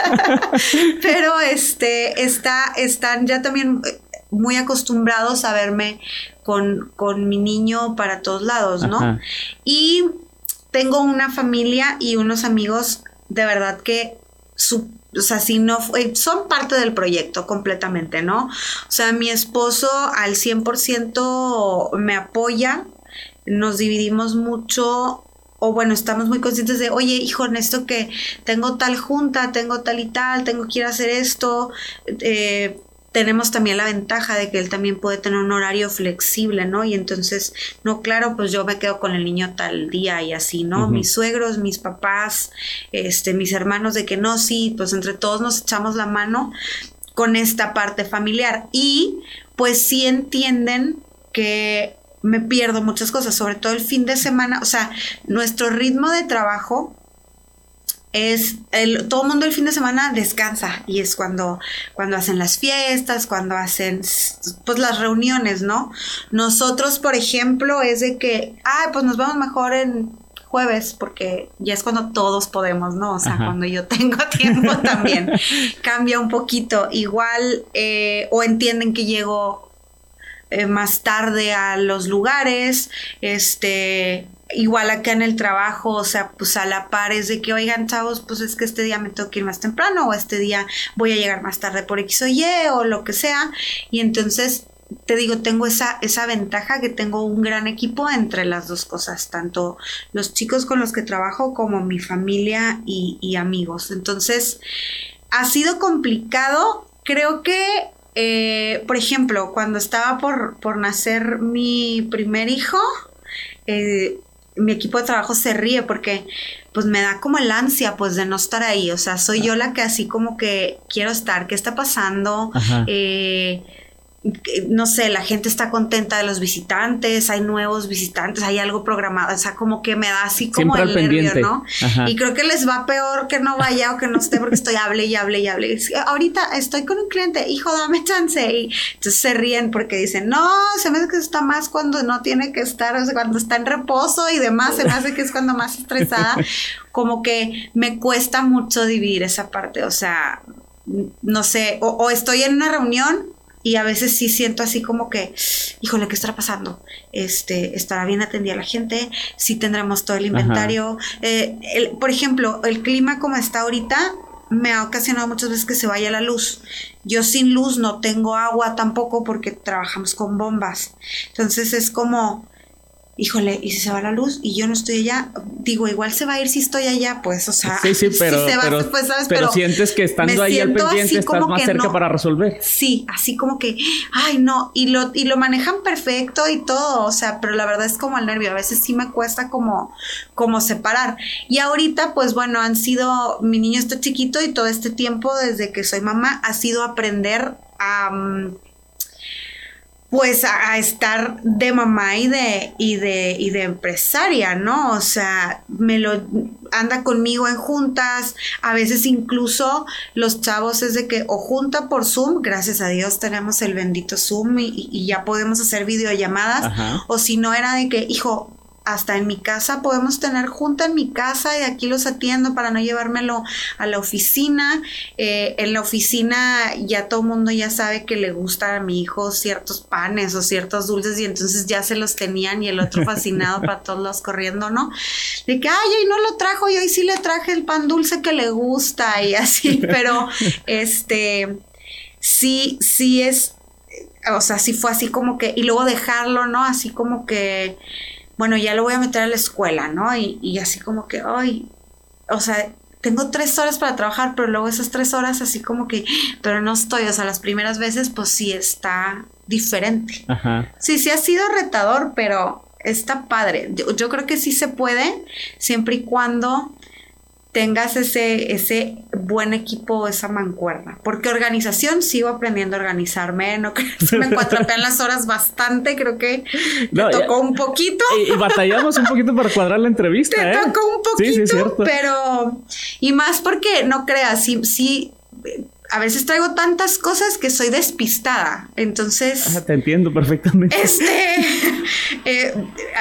*laughs* Pero este está, están ya también muy acostumbrados a verme con, con mi niño para todos lados, ¿no? Y tengo una familia y unos amigos de verdad que su, o sea, si no son parte del proyecto completamente, ¿no? O sea, mi esposo al 100% me apoya, nos dividimos mucho o bueno, estamos muy conscientes de, oye, hijo, en esto que tengo tal junta, tengo tal y tal, tengo que ir a hacer esto, eh, tenemos también la ventaja de que él también puede tener un horario flexible, ¿no? Y entonces, no, claro, pues yo me quedo con el niño tal día y así, ¿no? Mis suegros, mis papás, este, mis hermanos, de que no, sí, pues entre todos nos echamos la mano con esta parte familiar. Y pues sí entienden que me pierdo muchas cosas, sobre todo el fin de semana, o sea, nuestro ritmo de trabajo es el, todo el mundo el fin de semana descansa y es cuando, cuando hacen las fiestas, cuando hacen pues las reuniones, ¿no? Nosotros, por ejemplo, es de que, ah, pues nos vamos mejor en jueves porque ya es cuando todos podemos, ¿no? O sea, cuando yo tengo *laughs* tiempo también *laughs* cambia un poquito. Igual, eh, o entienden que llego eh, más tarde a los lugares, este, igual acá en el trabajo, o sea, pues a la par es de que, oigan, chavos, pues es que este día me tengo que ir más temprano, o este día voy a llegar más tarde por X o Y, o lo que sea. Y entonces, te digo, tengo esa, esa ventaja que tengo un gran equipo entre las dos cosas, tanto los chicos con los que trabajo como mi familia y, amigos. Entonces, ha sido complicado. Creo que eh, por ejemplo, cuando estaba por, por nacer mi primer hijo, eh, mi equipo de trabajo se ríe porque pues me da como el ansia pues de no estar ahí, o sea, soy yo la que así como que quiero estar, ¿qué está pasando? Eh, no sé, la gente está contenta de los visitantes, hay nuevos visitantes, hay algo programado, o sea, como que me da así como el nervio, ¿no? Y creo que les va peor que no vaya o que no esté porque estoy hable y hable y hable. Ahorita estoy con un cliente, hijo, dame chance. Y entonces se ríen porque dicen, no, se me hace que está más cuando no tiene que estar, o sea, cuando está en reposo y demás, se me hace que es cuando más estresada. *laughs* Como que me cuesta mucho dividir esa parte, o sea, no sé, o estoy en una reunión y a veces sí siento así como que, híjole, ¿qué estará pasando? Este, ¿Estará bien atendida la gente? ¿Sí tendremos todo el inventario? Eh, por ejemplo, el clima como está ahorita me ha ocasionado muchas veces que se vaya la luz. Yo sin luz no tengo agua tampoco porque trabajamos con bombas. Entonces es como, híjole, y si se va la luz y yo no estoy allá, digo, igual se va a ir si estoy allá, pues, o sea, sí, sí, *laughs* pero, se va, pues, ¿sabes? pero, sientes que estando ahí al pendiente estás más cerca para resolver. Sí, así como que, ay, no, y lo, y lo manejan perfecto y todo, o sea, pero la verdad es como el nervio, a veces sí me cuesta como, como separar. Y ahorita, pues bueno, han sido, mi niño está chiquito y todo este tiempo desde que soy mamá ha sido aprender a... Mm, pues a, estar de mamá y de, y de, y de empresaria, ¿no? O sea, me lo anda conmigo en juntas, a veces incluso los chavos es de que o junta por Zoom, gracias a Dios tenemos el bendito Zoom y, ya podemos hacer videollamadas, o si no era de que, hijo, hasta en mi casa podemos tener junta en mi casa y aquí los atiendo para no llevármelo a la oficina. Eh, en la oficina ya todo el mundo ya sabe que le gusta a mi hijo ciertos panes o ciertos dulces y entonces ya se los tenían y el otro *laughs* fascinado para todos los corriendo, ¿no? De que, ay, hoy no lo trajo y hoy sí le traje el pan dulce que le gusta y así, *laughs* pero este, sí, sí es, o sea, sí fue así como que, y luego dejarlo, ¿no? Así como que bueno, ya lo voy a meter a la escuela, ¿no? Y, así como que, ay, o sea, tengo tres horas para trabajar, pero luego esas tres horas así como que, pero no estoy, o sea, las primeras veces pues sí está diferente. Ajá. Sí, sí ha sido retador, pero está padre. yo creo que sí se puede, siempre y cuando tengas ese, ese buen equipo, esa mancuerna. Porque organización, sigo aprendiendo a organizarme, no creo que me en las horas bastante, creo que me tocó un poquito. Y, batallamos un poquito para cuadrar la entrevista. Te ¿eh? tocó un poquito, pero... Y más porque, no creas, sí, sí, a veces traigo tantas cosas que soy despistada. Entonces. te entiendo perfectamente. Este. *laughs* Eh,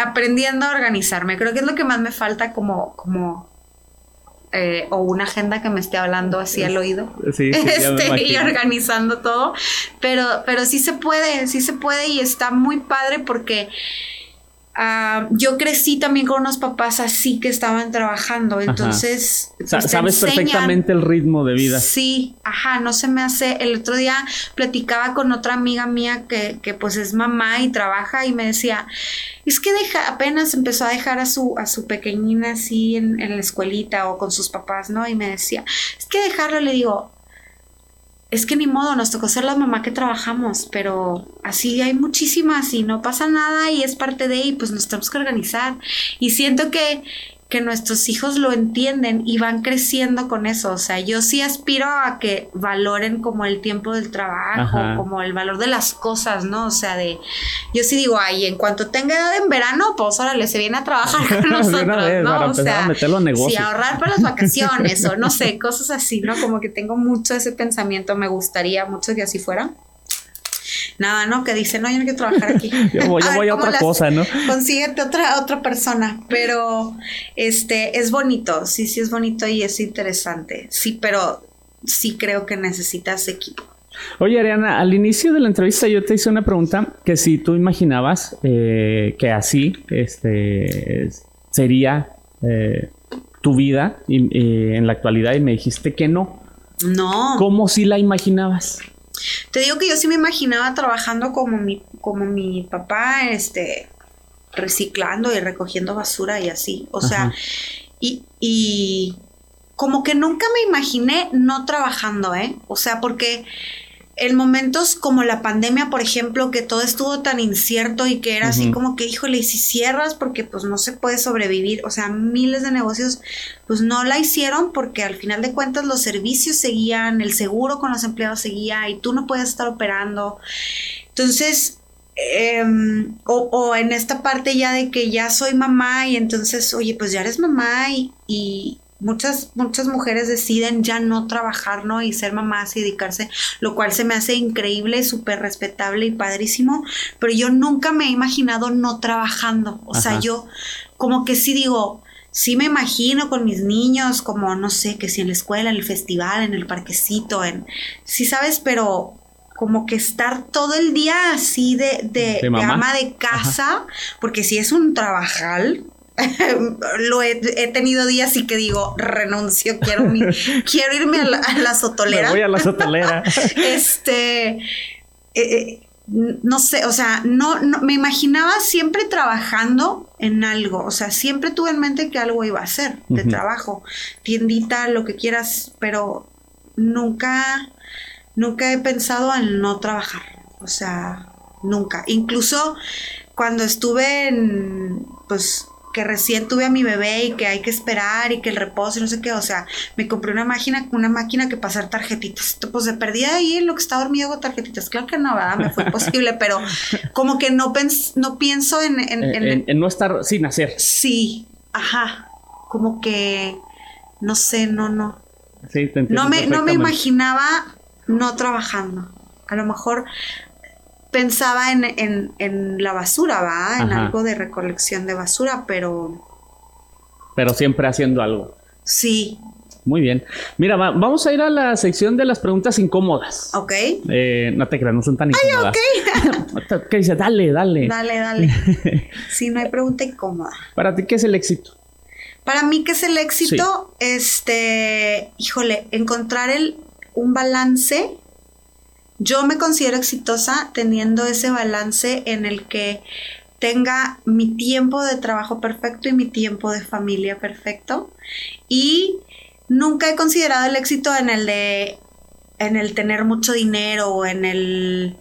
aprendiendo a organizarme. Creo que es lo que más me falta como, como eh, o una agenda que me esté hablando así al oído. Este, y organizando todo, pero, pero sí se puede, sí se puede y está muy padre porque Ah, yo crecí también con unos papás así que estaban trabajando, entonces... Pues, sabes perfectamente el ritmo de vida. Sí, ajá, no se me hace... El otro día platicaba con otra amiga mía que, que pues es mamá y trabaja y me decía, es que deja, apenas empezó a dejar a su, a su pequeñina así en, en la escuelita o con sus papás, ¿no? Y me decía, es que dejarlo, le digo, es que ni modo, nos tocó ser la mamá que trabajamos, pero así hay muchísimas y no pasa nada y es parte de y pues nos tenemos que organizar. Y siento que que nuestros hijos lo entienden y van creciendo con eso. O sea, yo sí aspiro a que valoren como el tiempo del trabajo, como el valor de las cosas, ¿no? O sea, de, yo sí digo, ay, en cuanto tenga edad en verano, pues órale, se viene a trabajar con *laughs* nosotros, ¿no? o sea, sí, ahorrar para las *laughs* vacaciones o no sé, cosas así, ¿no? Como que tengo mucho ese pensamiento, me gustaría mucho que así fuera nada, ¿no? Que dice, no, yo no quiero trabajar aquí. *laughs* yo voy, a, otra cosa, ¿no? Consíguete otra, otra persona, pero este, es bonito, sí, sí es bonito y es interesante, sí, pero sí creo que necesitas equipo. Oye, Ariana, al inicio de la entrevista yo te hice una pregunta que si tú imaginabas eh, que así este, sería eh, tu vida en la actualidad y me dijiste que no. No. ¿Cómo si la imaginabas? Te digo que yo sí me imaginaba trabajando como mi, como mi papá, este, reciclando y recogiendo basura y así. O sea, y, y como que nunca me imaginé no trabajando, ¿eh? O sea, porque en momentos como la pandemia, por ejemplo, que todo estuvo tan incierto y que era así como que, híjole, y si cierras porque pues no se puede sobrevivir, o sea, miles de negocios pues no la hicieron porque al final de cuentas los servicios seguían, el seguro con los empleados seguía y tú no puedes estar operando. Entonces, em, o, o, en esta parte ya de que ya soy mamá y entonces, oye, pues ya eres mamá y, y muchas, muchas mujeres deciden ya no trabajar, ¿no? Y ser mamás y dedicarse, lo cual se me hace increíble, súper respetable y padrísimo, pero yo nunca me he imaginado no trabajando, o sea, yo como que sí digo, sí me imagino con mis niños, como no sé, que si en la escuela, en el festival, en el parquecito, en, sí sabes, pero como que estar todo el día así de, de, de, ama de casa, porque si es un trabajal, *laughs* lo he, tenido días y que digo, renuncio, quiero, *laughs* quiero irme a la, a sotolera. voy a la sotolera. *laughs* este, eh, eh, no sé, o sea, no, me imaginaba siempre trabajando en algo, o sea, siempre tuve en mente que algo iba a hacer de trabajo, tiendita, lo que quieras, pero nunca, nunca he pensado en no trabajar, o sea, nunca. Incluso cuando estuve en, pues, que recién tuve a mi bebé y que hay que esperar y que el reposo y no sé qué, o sea, me compré una máquina, una máquina que pasar tarjetitas. Pues de perdida ahí en lo que estaba dormido con tarjetitas. Claro que no, ¿verdad? Me fue imposible, *laughs* pero como que no, no pienso en en, en no estar sin hacer. Sí, ajá. Como que, no sé, no, no. Sí, te no me, no me imaginaba no trabajando. A lo mejor pensaba en, la basura, ¿va? En algo de recolección de basura, pero... Pero siempre haciendo algo. Sí. Muy bien. Mira, vamos a ir a la sección de las preguntas incómodas. Ok. Eh, no te creas, no son tan incómodas. Ay, ok. *laughs* ¿Qué dice? Dale, dale. Dale, dale. *laughs* sí, no hay pregunta incómoda. Para ti, ¿qué es el éxito? Para mí, ¿qué es el éxito? Este, híjole, encontrar el, un balance yo me considero exitosa teniendo ese balance en el que tenga mi tiempo de trabajo perfecto y mi tiempo de familia perfecto. Y nunca he considerado el éxito en el de en el tener mucho dinero o en el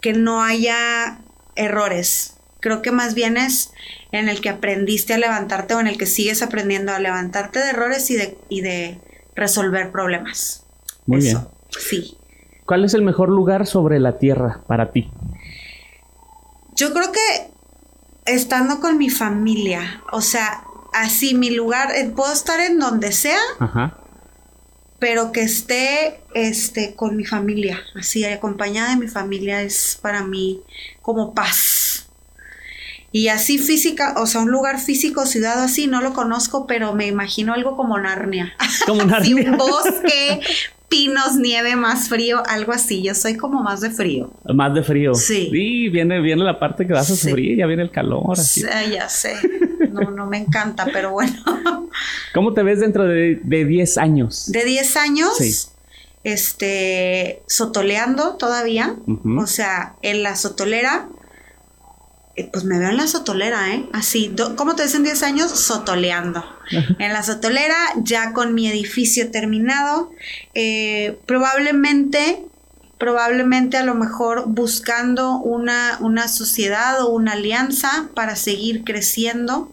que no haya errores. Creo que más bien es en el que aprendiste a levantarte o en el que sigues aprendiendo a levantarte de errores y de, y de resolver problemas. Muy bien. Sí. ¿Cuál es el mejor lugar sobre la Tierra para ti? Yo creo que estando con mi familia, o sea, así mi lugar, eh, puedo estar en donde sea, pero que esté este, con mi familia, así acompañada de mi familia es para mí como paz. Y así física, o sea, un lugar físico, ciudad así, no lo conozco, pero me imagino algo como Narnia. Como *laughs* Narnia. un bosque, pinos, nieve, más frío, algo así. Yo soy como más de frío. Más de frío. Sí. Y viene, viene la parte que vas a sufrir, ya viene el calor. Así. ya sé. *laughs* No, no me encanta, pero bueno. *laughs* ¿Cómo te ves dentro de, de 10 años? De 10 años. Sí. Este, sotoleando todavía. O sea, en la sotolera pues me veo en la sotolera, ¿eh? Así, ¿cómo te dicen 10 años? Sotoleando. en la sotolera, ya con mi edificio terminado, eh, probablemente, probablemente a lo mejor buscando una, una sociedad o una alianza para seguir creciendo.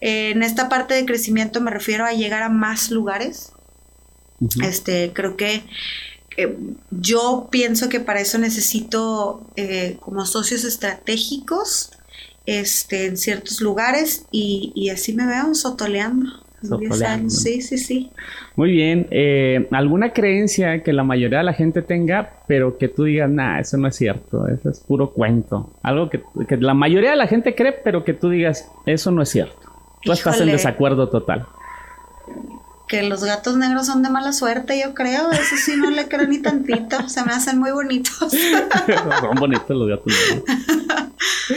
Eh, en esta parte de crecimiento me refiero a llegar a más lugares. Este, creo que yo pienso que para eso necesito como socios estratégicos este, en ciertos lugares y, así me veo sotoleando. sotoleando. Sí, sí, sí. Muy bien. Eh, ¿Alguna creencia que la mayoría de la gente tenga, pero que tú digas, nah, eso no es cierto, eso es puro cuento? Algo que, la mayoría de la gente cree, pero que tú digas, eso no es cierto. Tú estás en desacuerdo total que los gatos negros son de mala suerte, yo creo. Eso sí no le creo ni tantito. Se me hacen muy bonitos. *laughs* son bonitos los gatos negros.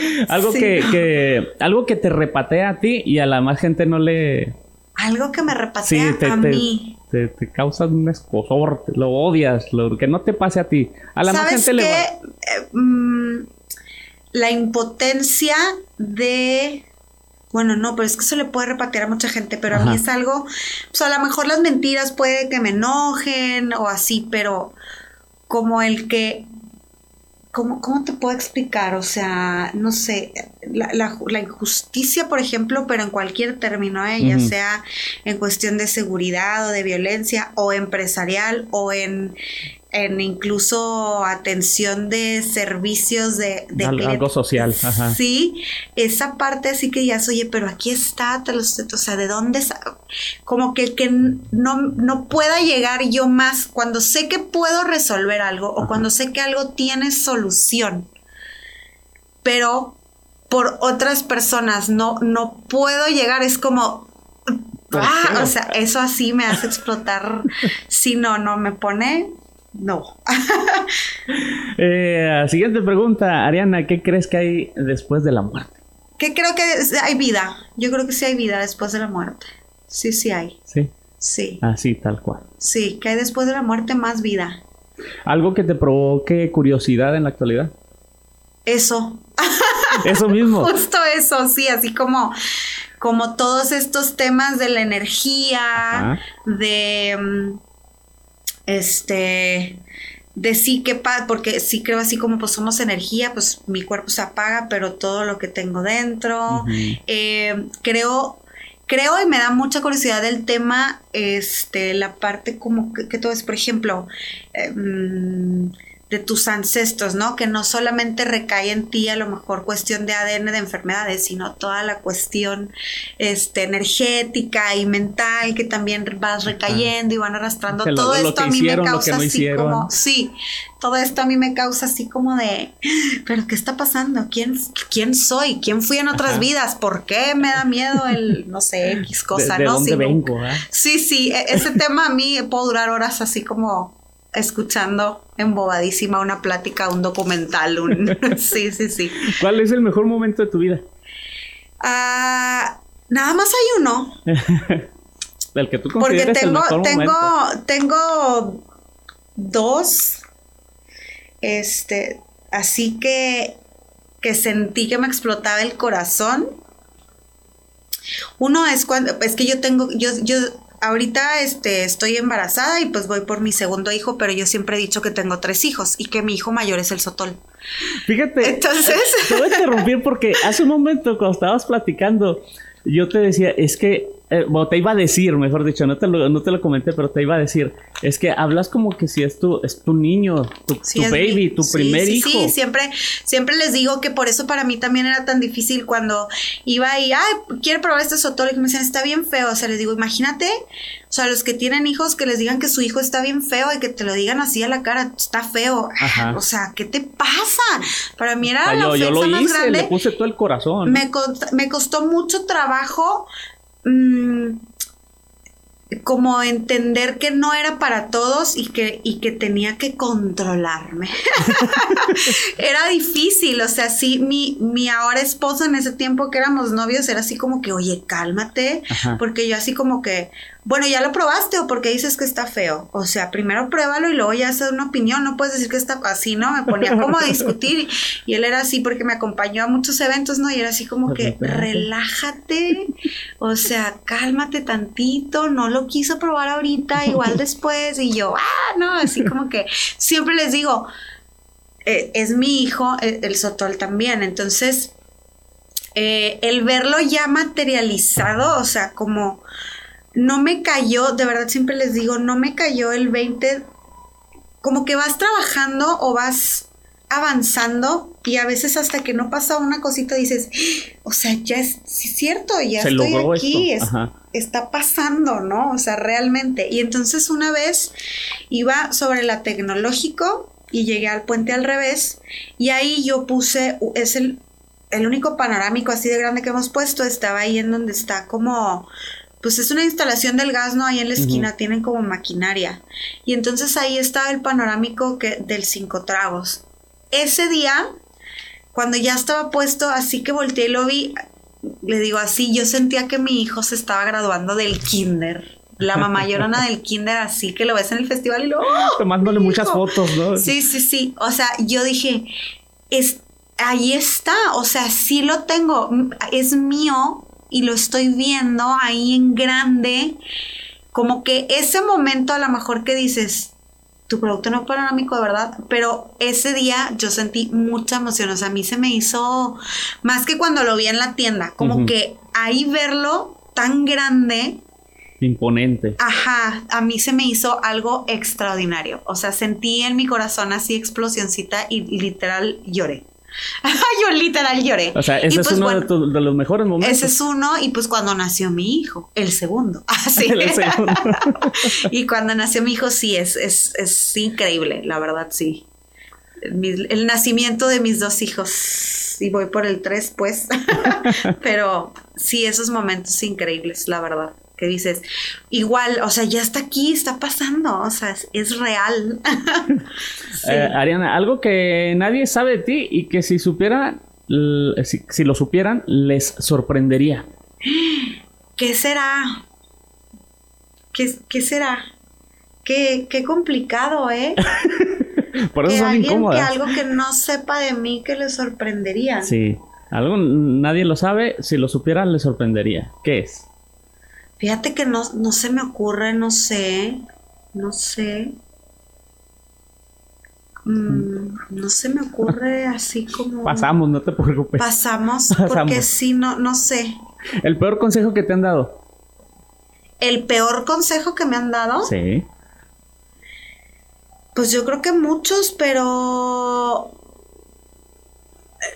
*laughs* algo que, algo que te repatea a ti y a la más gente no le. Algo que me repatea a mí. Te, te, causa un escosor, lo odias, lo que no te pase a ti. A la más gente le va. Eh, mm, la impotencia de bueno, no, pero es que eso le puede repatear a mucha gente, pero a mí es algo, pues a lo mejor las mentiras puede que me enojen o así, pero como el que, ¿cómo, cómo te puedo explicar? O sea, no sé, la, la, injusticia, por ejemplo, pero en cualquier término, ¿eh? ya sea en cuestión de seguridad o de violencia o empresarial o en, en incluso atención de servicios de, de algo, social. Ajá. Sí, esa parte así que ya oye, pero aquí está, o sea, ¿de dónde? Como que, que no, no pueda llegar yo más cuando sé que puedo resolver algo o cuando sé que algo tiene solución, pero por otras personas no, no puedo llegar, es como, ah, o sea, eso así me hace explotar. *laughs* si no, no me pone no. *laughs* Eh, siguiente pregunta, Ariana, ¿qué crees que hay después de la muerte? ¿Qué creo que hay vida? Yo creo que sí hay vida después de la muerte. Sí, sí hay. Sí. Sí. Así, tal cual. Sí, que hay después de la muerte más vida. ¿Algo que te provoque curiosidad en la actualidad? Eso. *laughs* Eso mismo. *laughs* Justo eso, sí, así como, como todos estos temas de la energía, de mm, este, de sí que porque sí creo así como pues somos energía, pues mi cuerpo se apaga, pero todo lo que tengo dentro, eh, creo, creo y me da mucha curiosidad del tema, este, la parte como que, que todo es, por ejemplo, eh, mm, de tus ancestros, ¿no? Que no solamente recae en ti a lo mejor cuestión de ADN de enfermedades, sino toda la cuestión este, energética y mental que también vas recayendo y van arrastrando. todo esto a mí me causa así como, sí, todo esto a mí me causa así como de, pero ¿qué está pasando? ¿Quién, quién soy? ¿Quién fui en otras vidas? ¿Por qué me da miedo el, no sé, X *laughs* cosa, ¿De, ¿no? Dónde vengo, Sí, sí, e, ese tema a mí puedo durar horas así como escuchando embobadísima una plática, un documental, un... *laughs* sí, sí, sí. ¿Cuál es el mejor momento de tu vida? Ah, nada más hay uno. *laughs* el que tú consideres Porque tengo, el mejor tengo, tengo dos, este, así que, que sentí que me explotaba el corazón. Uno es cuando, es que yo tengo, yo, yo ahorita este, estoy embarazada y pues voy por mi segundo hijo, pero yo siempre he dicho que tengo tres hijos y que mi hijo mayor es el sotol. Fíjate. Entonces. *laughs* Te voy a interrumpir porque hace un momento cuando estabas platicando, yo te decía, es que eh, bueno, te iba a decir, mejor dicho, no te, lo, no te lo comenté, pero te iba a decir, es que hablas como que si es tu, es tu niño, tu, baby, tu primer hijo. Sí, siempre, siempre les digo que por eso para mí también era tan difícil cuando iba y, ay, quiero probar este sotol y me dicen, está bien feo, o sea, les digo, imagínate, o sea, los que tienen hijos que les digan que su hijo está bien feo y que te lo digan así a la cara, está feo. O sea, ¿qué te pasa? Para mí era la yo, lo hice, le puse todo el corazón. Me, me costó mucho trabajo Mm, como entender que no era para todos y que, y que tenía que controlarme. *laughs* era difícil, o sea, sí, mi, mi ahora esposo en ese tiempo que éramos novios era así como que, oye, cálmate, porque yo así como que, bueno, ¿ya lo probaste o porque dices que está feo? O sea, primero pruébalo y luego ya haces una opinión, no puedes decir que está así, ¿no? Me ponía *laughs* como a discutir y, él era así porque me acompañó a muchos eventos, ¿no? Y era así como que, relájate, o sea, cálmate tantito, no lo quiso probar ahorita, igual *laughs* después, y yo, ah, no, así como que siempre les digo, eh, es mi hijo, el, Sotol también, entonces, eh, el verlo ya materializado, o sea, como no me cayó, de verdad siempre les digo, no me cayó el 20, como que vas trabajando o vas avanzando y a veces hasta que no pasa una cosita dices, o sea, ya es, cierto, ya estoy aquí, está pasando, ¿no? O sea, realmente. Y entonces una vez iba sobre la tecnológico y llegué al puente al revés y ahí yo puse, es el, el único panorámico así de grande que hemos puesto, estaba ahí en donde está como pues es una instalación del gas, ¿no? Ahí en la esquina tienen como maquinaria. Y entonces ahí estaba el panorámico que, del cinco tragos. Ese día, cuando ya estaba puesto, así que volteé y lo vi, le digo así, yo sentía que mi hijo se estaba graduando del kinder. La mamá llorona del *laughs* kinder, así que lo ves en el festival y lo... ¡oh, Tomándole muchas fotos, ¿no? Sí, sí, sí. O sea, yo dije, es, ahí está, o sea, sí lo tengo, es mío, y lo estoy viendo ahí en grande, como que ese momento a lo mejor que dices, tu producto no es panorámico de verdad, pero ese día yo sentí mucha emoción, o sea, a mí se me hizo más que cuando lo vi en la tienda, como que ahí verlo tan grande. Imponente. Ajá, a mí se me hizo algo extraordinario, o sea, sentí en mi corazón así explosioncita y literal lloré. *laughs* yo literal lloré. O sea, ese es pues, uno de, los mejores momentos. Ese es uno, y pues cuando nació mi hijo, el segundo. *laughs* Así. *laughs* el segundo. y cuando nació mi hijo, sí, es, es, es increíble, la verdad, sí. el nacimiento de mis dos hijos. Y voy por el tres, pues. Pero sí, esos momentos increíbles, la verdad que dices, igual, o sea, ya está aquí, está pasando, o sea, es, real. *laughs* Eh, Ariana, algo que nadie sabe de ti y que si supiera, si, lo supieran, les sorprendería. ¿Qué será? ¿Qué, qué será? Qué, qué complicado, ¿eh? *laughs* Por eso que son alguien Que algo que no sepa de mí que le sorprendería. Sí. Algo nadie lo sabe, si lo supiera le sorprendería. ¿Qué es? Fíjate que no, no se me ocurre, no sé, no sé. Mm, no se me ocurre así como... Pasamos, no te preocupes. Pasamos, *laughs* porque sí, no, no sé. ¿El peor consejo que te han dado? ¿El peor consejo que me han dado? Sí. Pues yo creo que muchos, pero...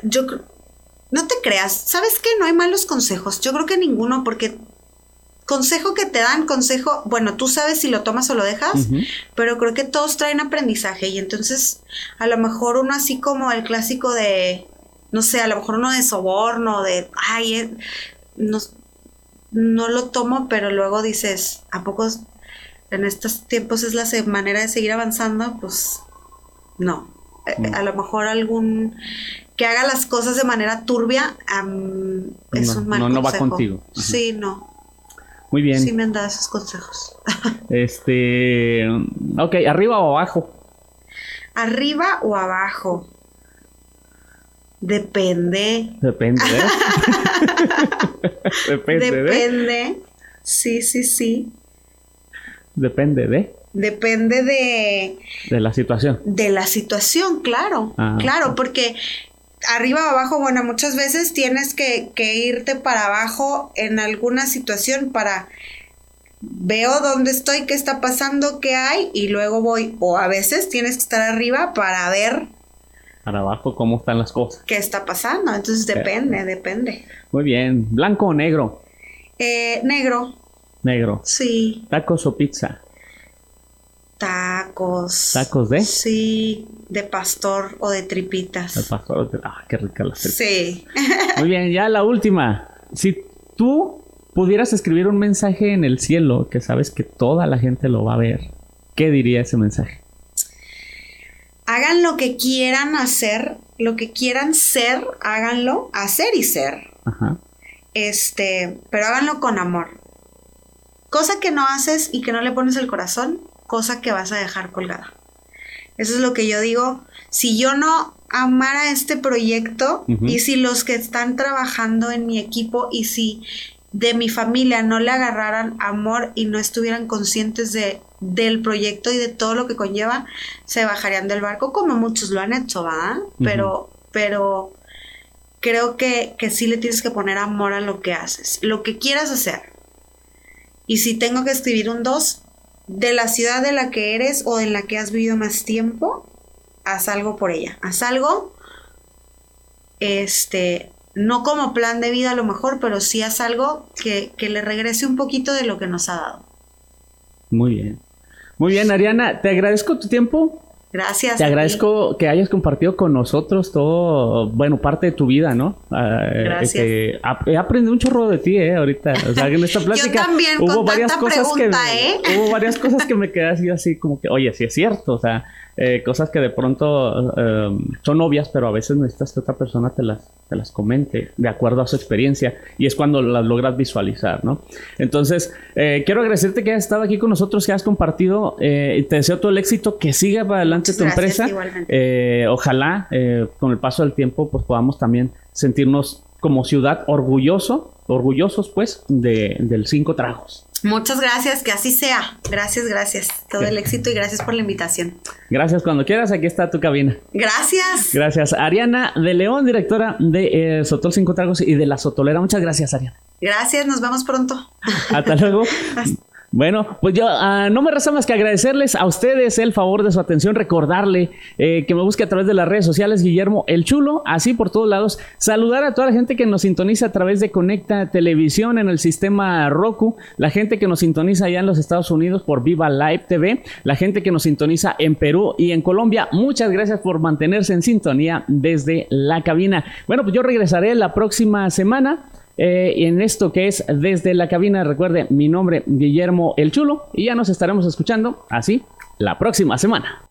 Yo no te creas, ¿sabes qué? No hay malos consejos. Yo creo que ninguno, porque consejo que te dan, consejo, bueno, tú sabes si lo tomas o lo dejas, pero creo que todos traen aprendizaje y entonces a lo mejor uno así como el clásico de, no sé, a lo mejor uno de soborno, de, ay, eh, no, no lo tomo, pero luego dices, ¿a poco en estos tiempos es la manera de seguir avanzando? Pues no. Eh, a, lo mejor algún que haga las cosas de manera turbia es un mal no, no va contigo. Sí, no. Muy bien. Sí me han dado esos consejos. *laughs* este, ok, arriba o abajo. Arriba o abajo. Depende. Depende. ¿eh? *laughs* Depende. Depende. Sí, sí, sí. Depende de. Depende de. De la situación. De la situación, claro. Ah, claro, porque arriba o abajo, bueno, muchas veces tienes que, que irte para abajo en alguna situación para veo dónde estoy, qué está pasando, qué hay y luego voy. O a veces tienes que estar arriba para ver. Para abajo, cómo están las cosas. ¿Qué está pasando? Entonces depende, depende. Muy bien. ¿Blanco o negro? Eh, negro. Negro. Sí. ¿Tacos o pizza? Tacos. ¿Tacos de? Sí, de pastor o de tripitas. De pastor. Ah, qué rica la. Sí. Muy bien, ya la última. Si tú pudieras escribir un mensaje en el cielo que sabes que toda la gente lo va a ver, ¿qué diría ese mensaje? Hagan lo que quieran hacer, lo que quieran ser, háganlo, hacer y ser. Ajá. Este, pero háganlo con amor. Cosa que no haces y que no le pones el corazón, cosa que vas a dejar colgada. Eso es lo que yo digo. Si yo no amara este proyecto y si los que están trabajando en mi equipo y si de mi familia no le agarraran amor y no estuvieran conscientes de, del proyecto y de todo lo que conlleva, se bajarían del barco como muchos lo han hecho, ¿va? Pero, pero creo que, que sí le tienes que poner amor a lo que haces, lo que quieras hacer. Y si tengo que escribir un 2, de la ciudad de la que eres o en la que has vivido más tiempo, haz algo por ella. Haz algo, este, no como plan de vida a lo mejor, pero sí haz algo que, que le regrese un poquito de lo que nos ha dado. Muy bien. Muy bien, Ariana, te agradezco tu tiempo. Gracias. Te agradezco que hayas compartido con nosotros todo, bueno, parte de tu vida, ¿no? Ah, Gracias. Este, he aprendido un chorro de ti, ¿eh? Ahorita, o sea, en esta *laughs* plática Yo también, hubo con varias tanta cosas pregunta, que ¿eh? hubo varias cosas que me quedé así, así como que, oye, sí es cierto, o sea, eh, cosas que de pronto eh, son obvias, pero a veces necesitas que otra persona te las, te las comente de acuerdo a su experiencia y es cuando las logras visualizar, ¿no? Entonces, eh, quiero agradecerte que hayas estado aquí con nosotros, que has compartido, eh, te deseo todo el éxito, que siga para adelante tu Gracias, empresa. igualmente. Eh, ojalá eh, con el paso del tiempo pues podamos también sentirnos como ciudad orgulloso, orgullosos pues de, del cinco tragos. Muchas gracias, que así sea. Gracias, gracias. Todo el éxito y gracias por la invitación. Gracias, cuando quieras, aquí está tu cabina. Gracias. Gracias. Ariana de León, directora de eh, Sotol Cinco Tragos y de La Sotolera. Muchas gracias, Ariana. Gracias, nos vemos pronto. Hasta luego. *laughs* Bueno, pues yo ah, no me resta más que agradecerles a ustedes el favor de su atención, recordarle eh, que me busque a través de las redes sociales Guillermo el Chulo, así por todos lados. Saludar a toda la gente que nos sintoniza a través de Conecta Televisión en el sistema Roku, la gente que nos sintoniza allá en los Estados Unidos por Viva Live TV, la gente que nos sintoniza en Perú y en Colombia. Muchas gracias por mantenerse en sintonía desde la cabina. Bueno, pues yo regresaré la próxima semana eh, en esto que es desde la cabina. Recuerde mi nombre, Guillermo El Chulo, y ya nos estaremos escuchando así la próxima semana.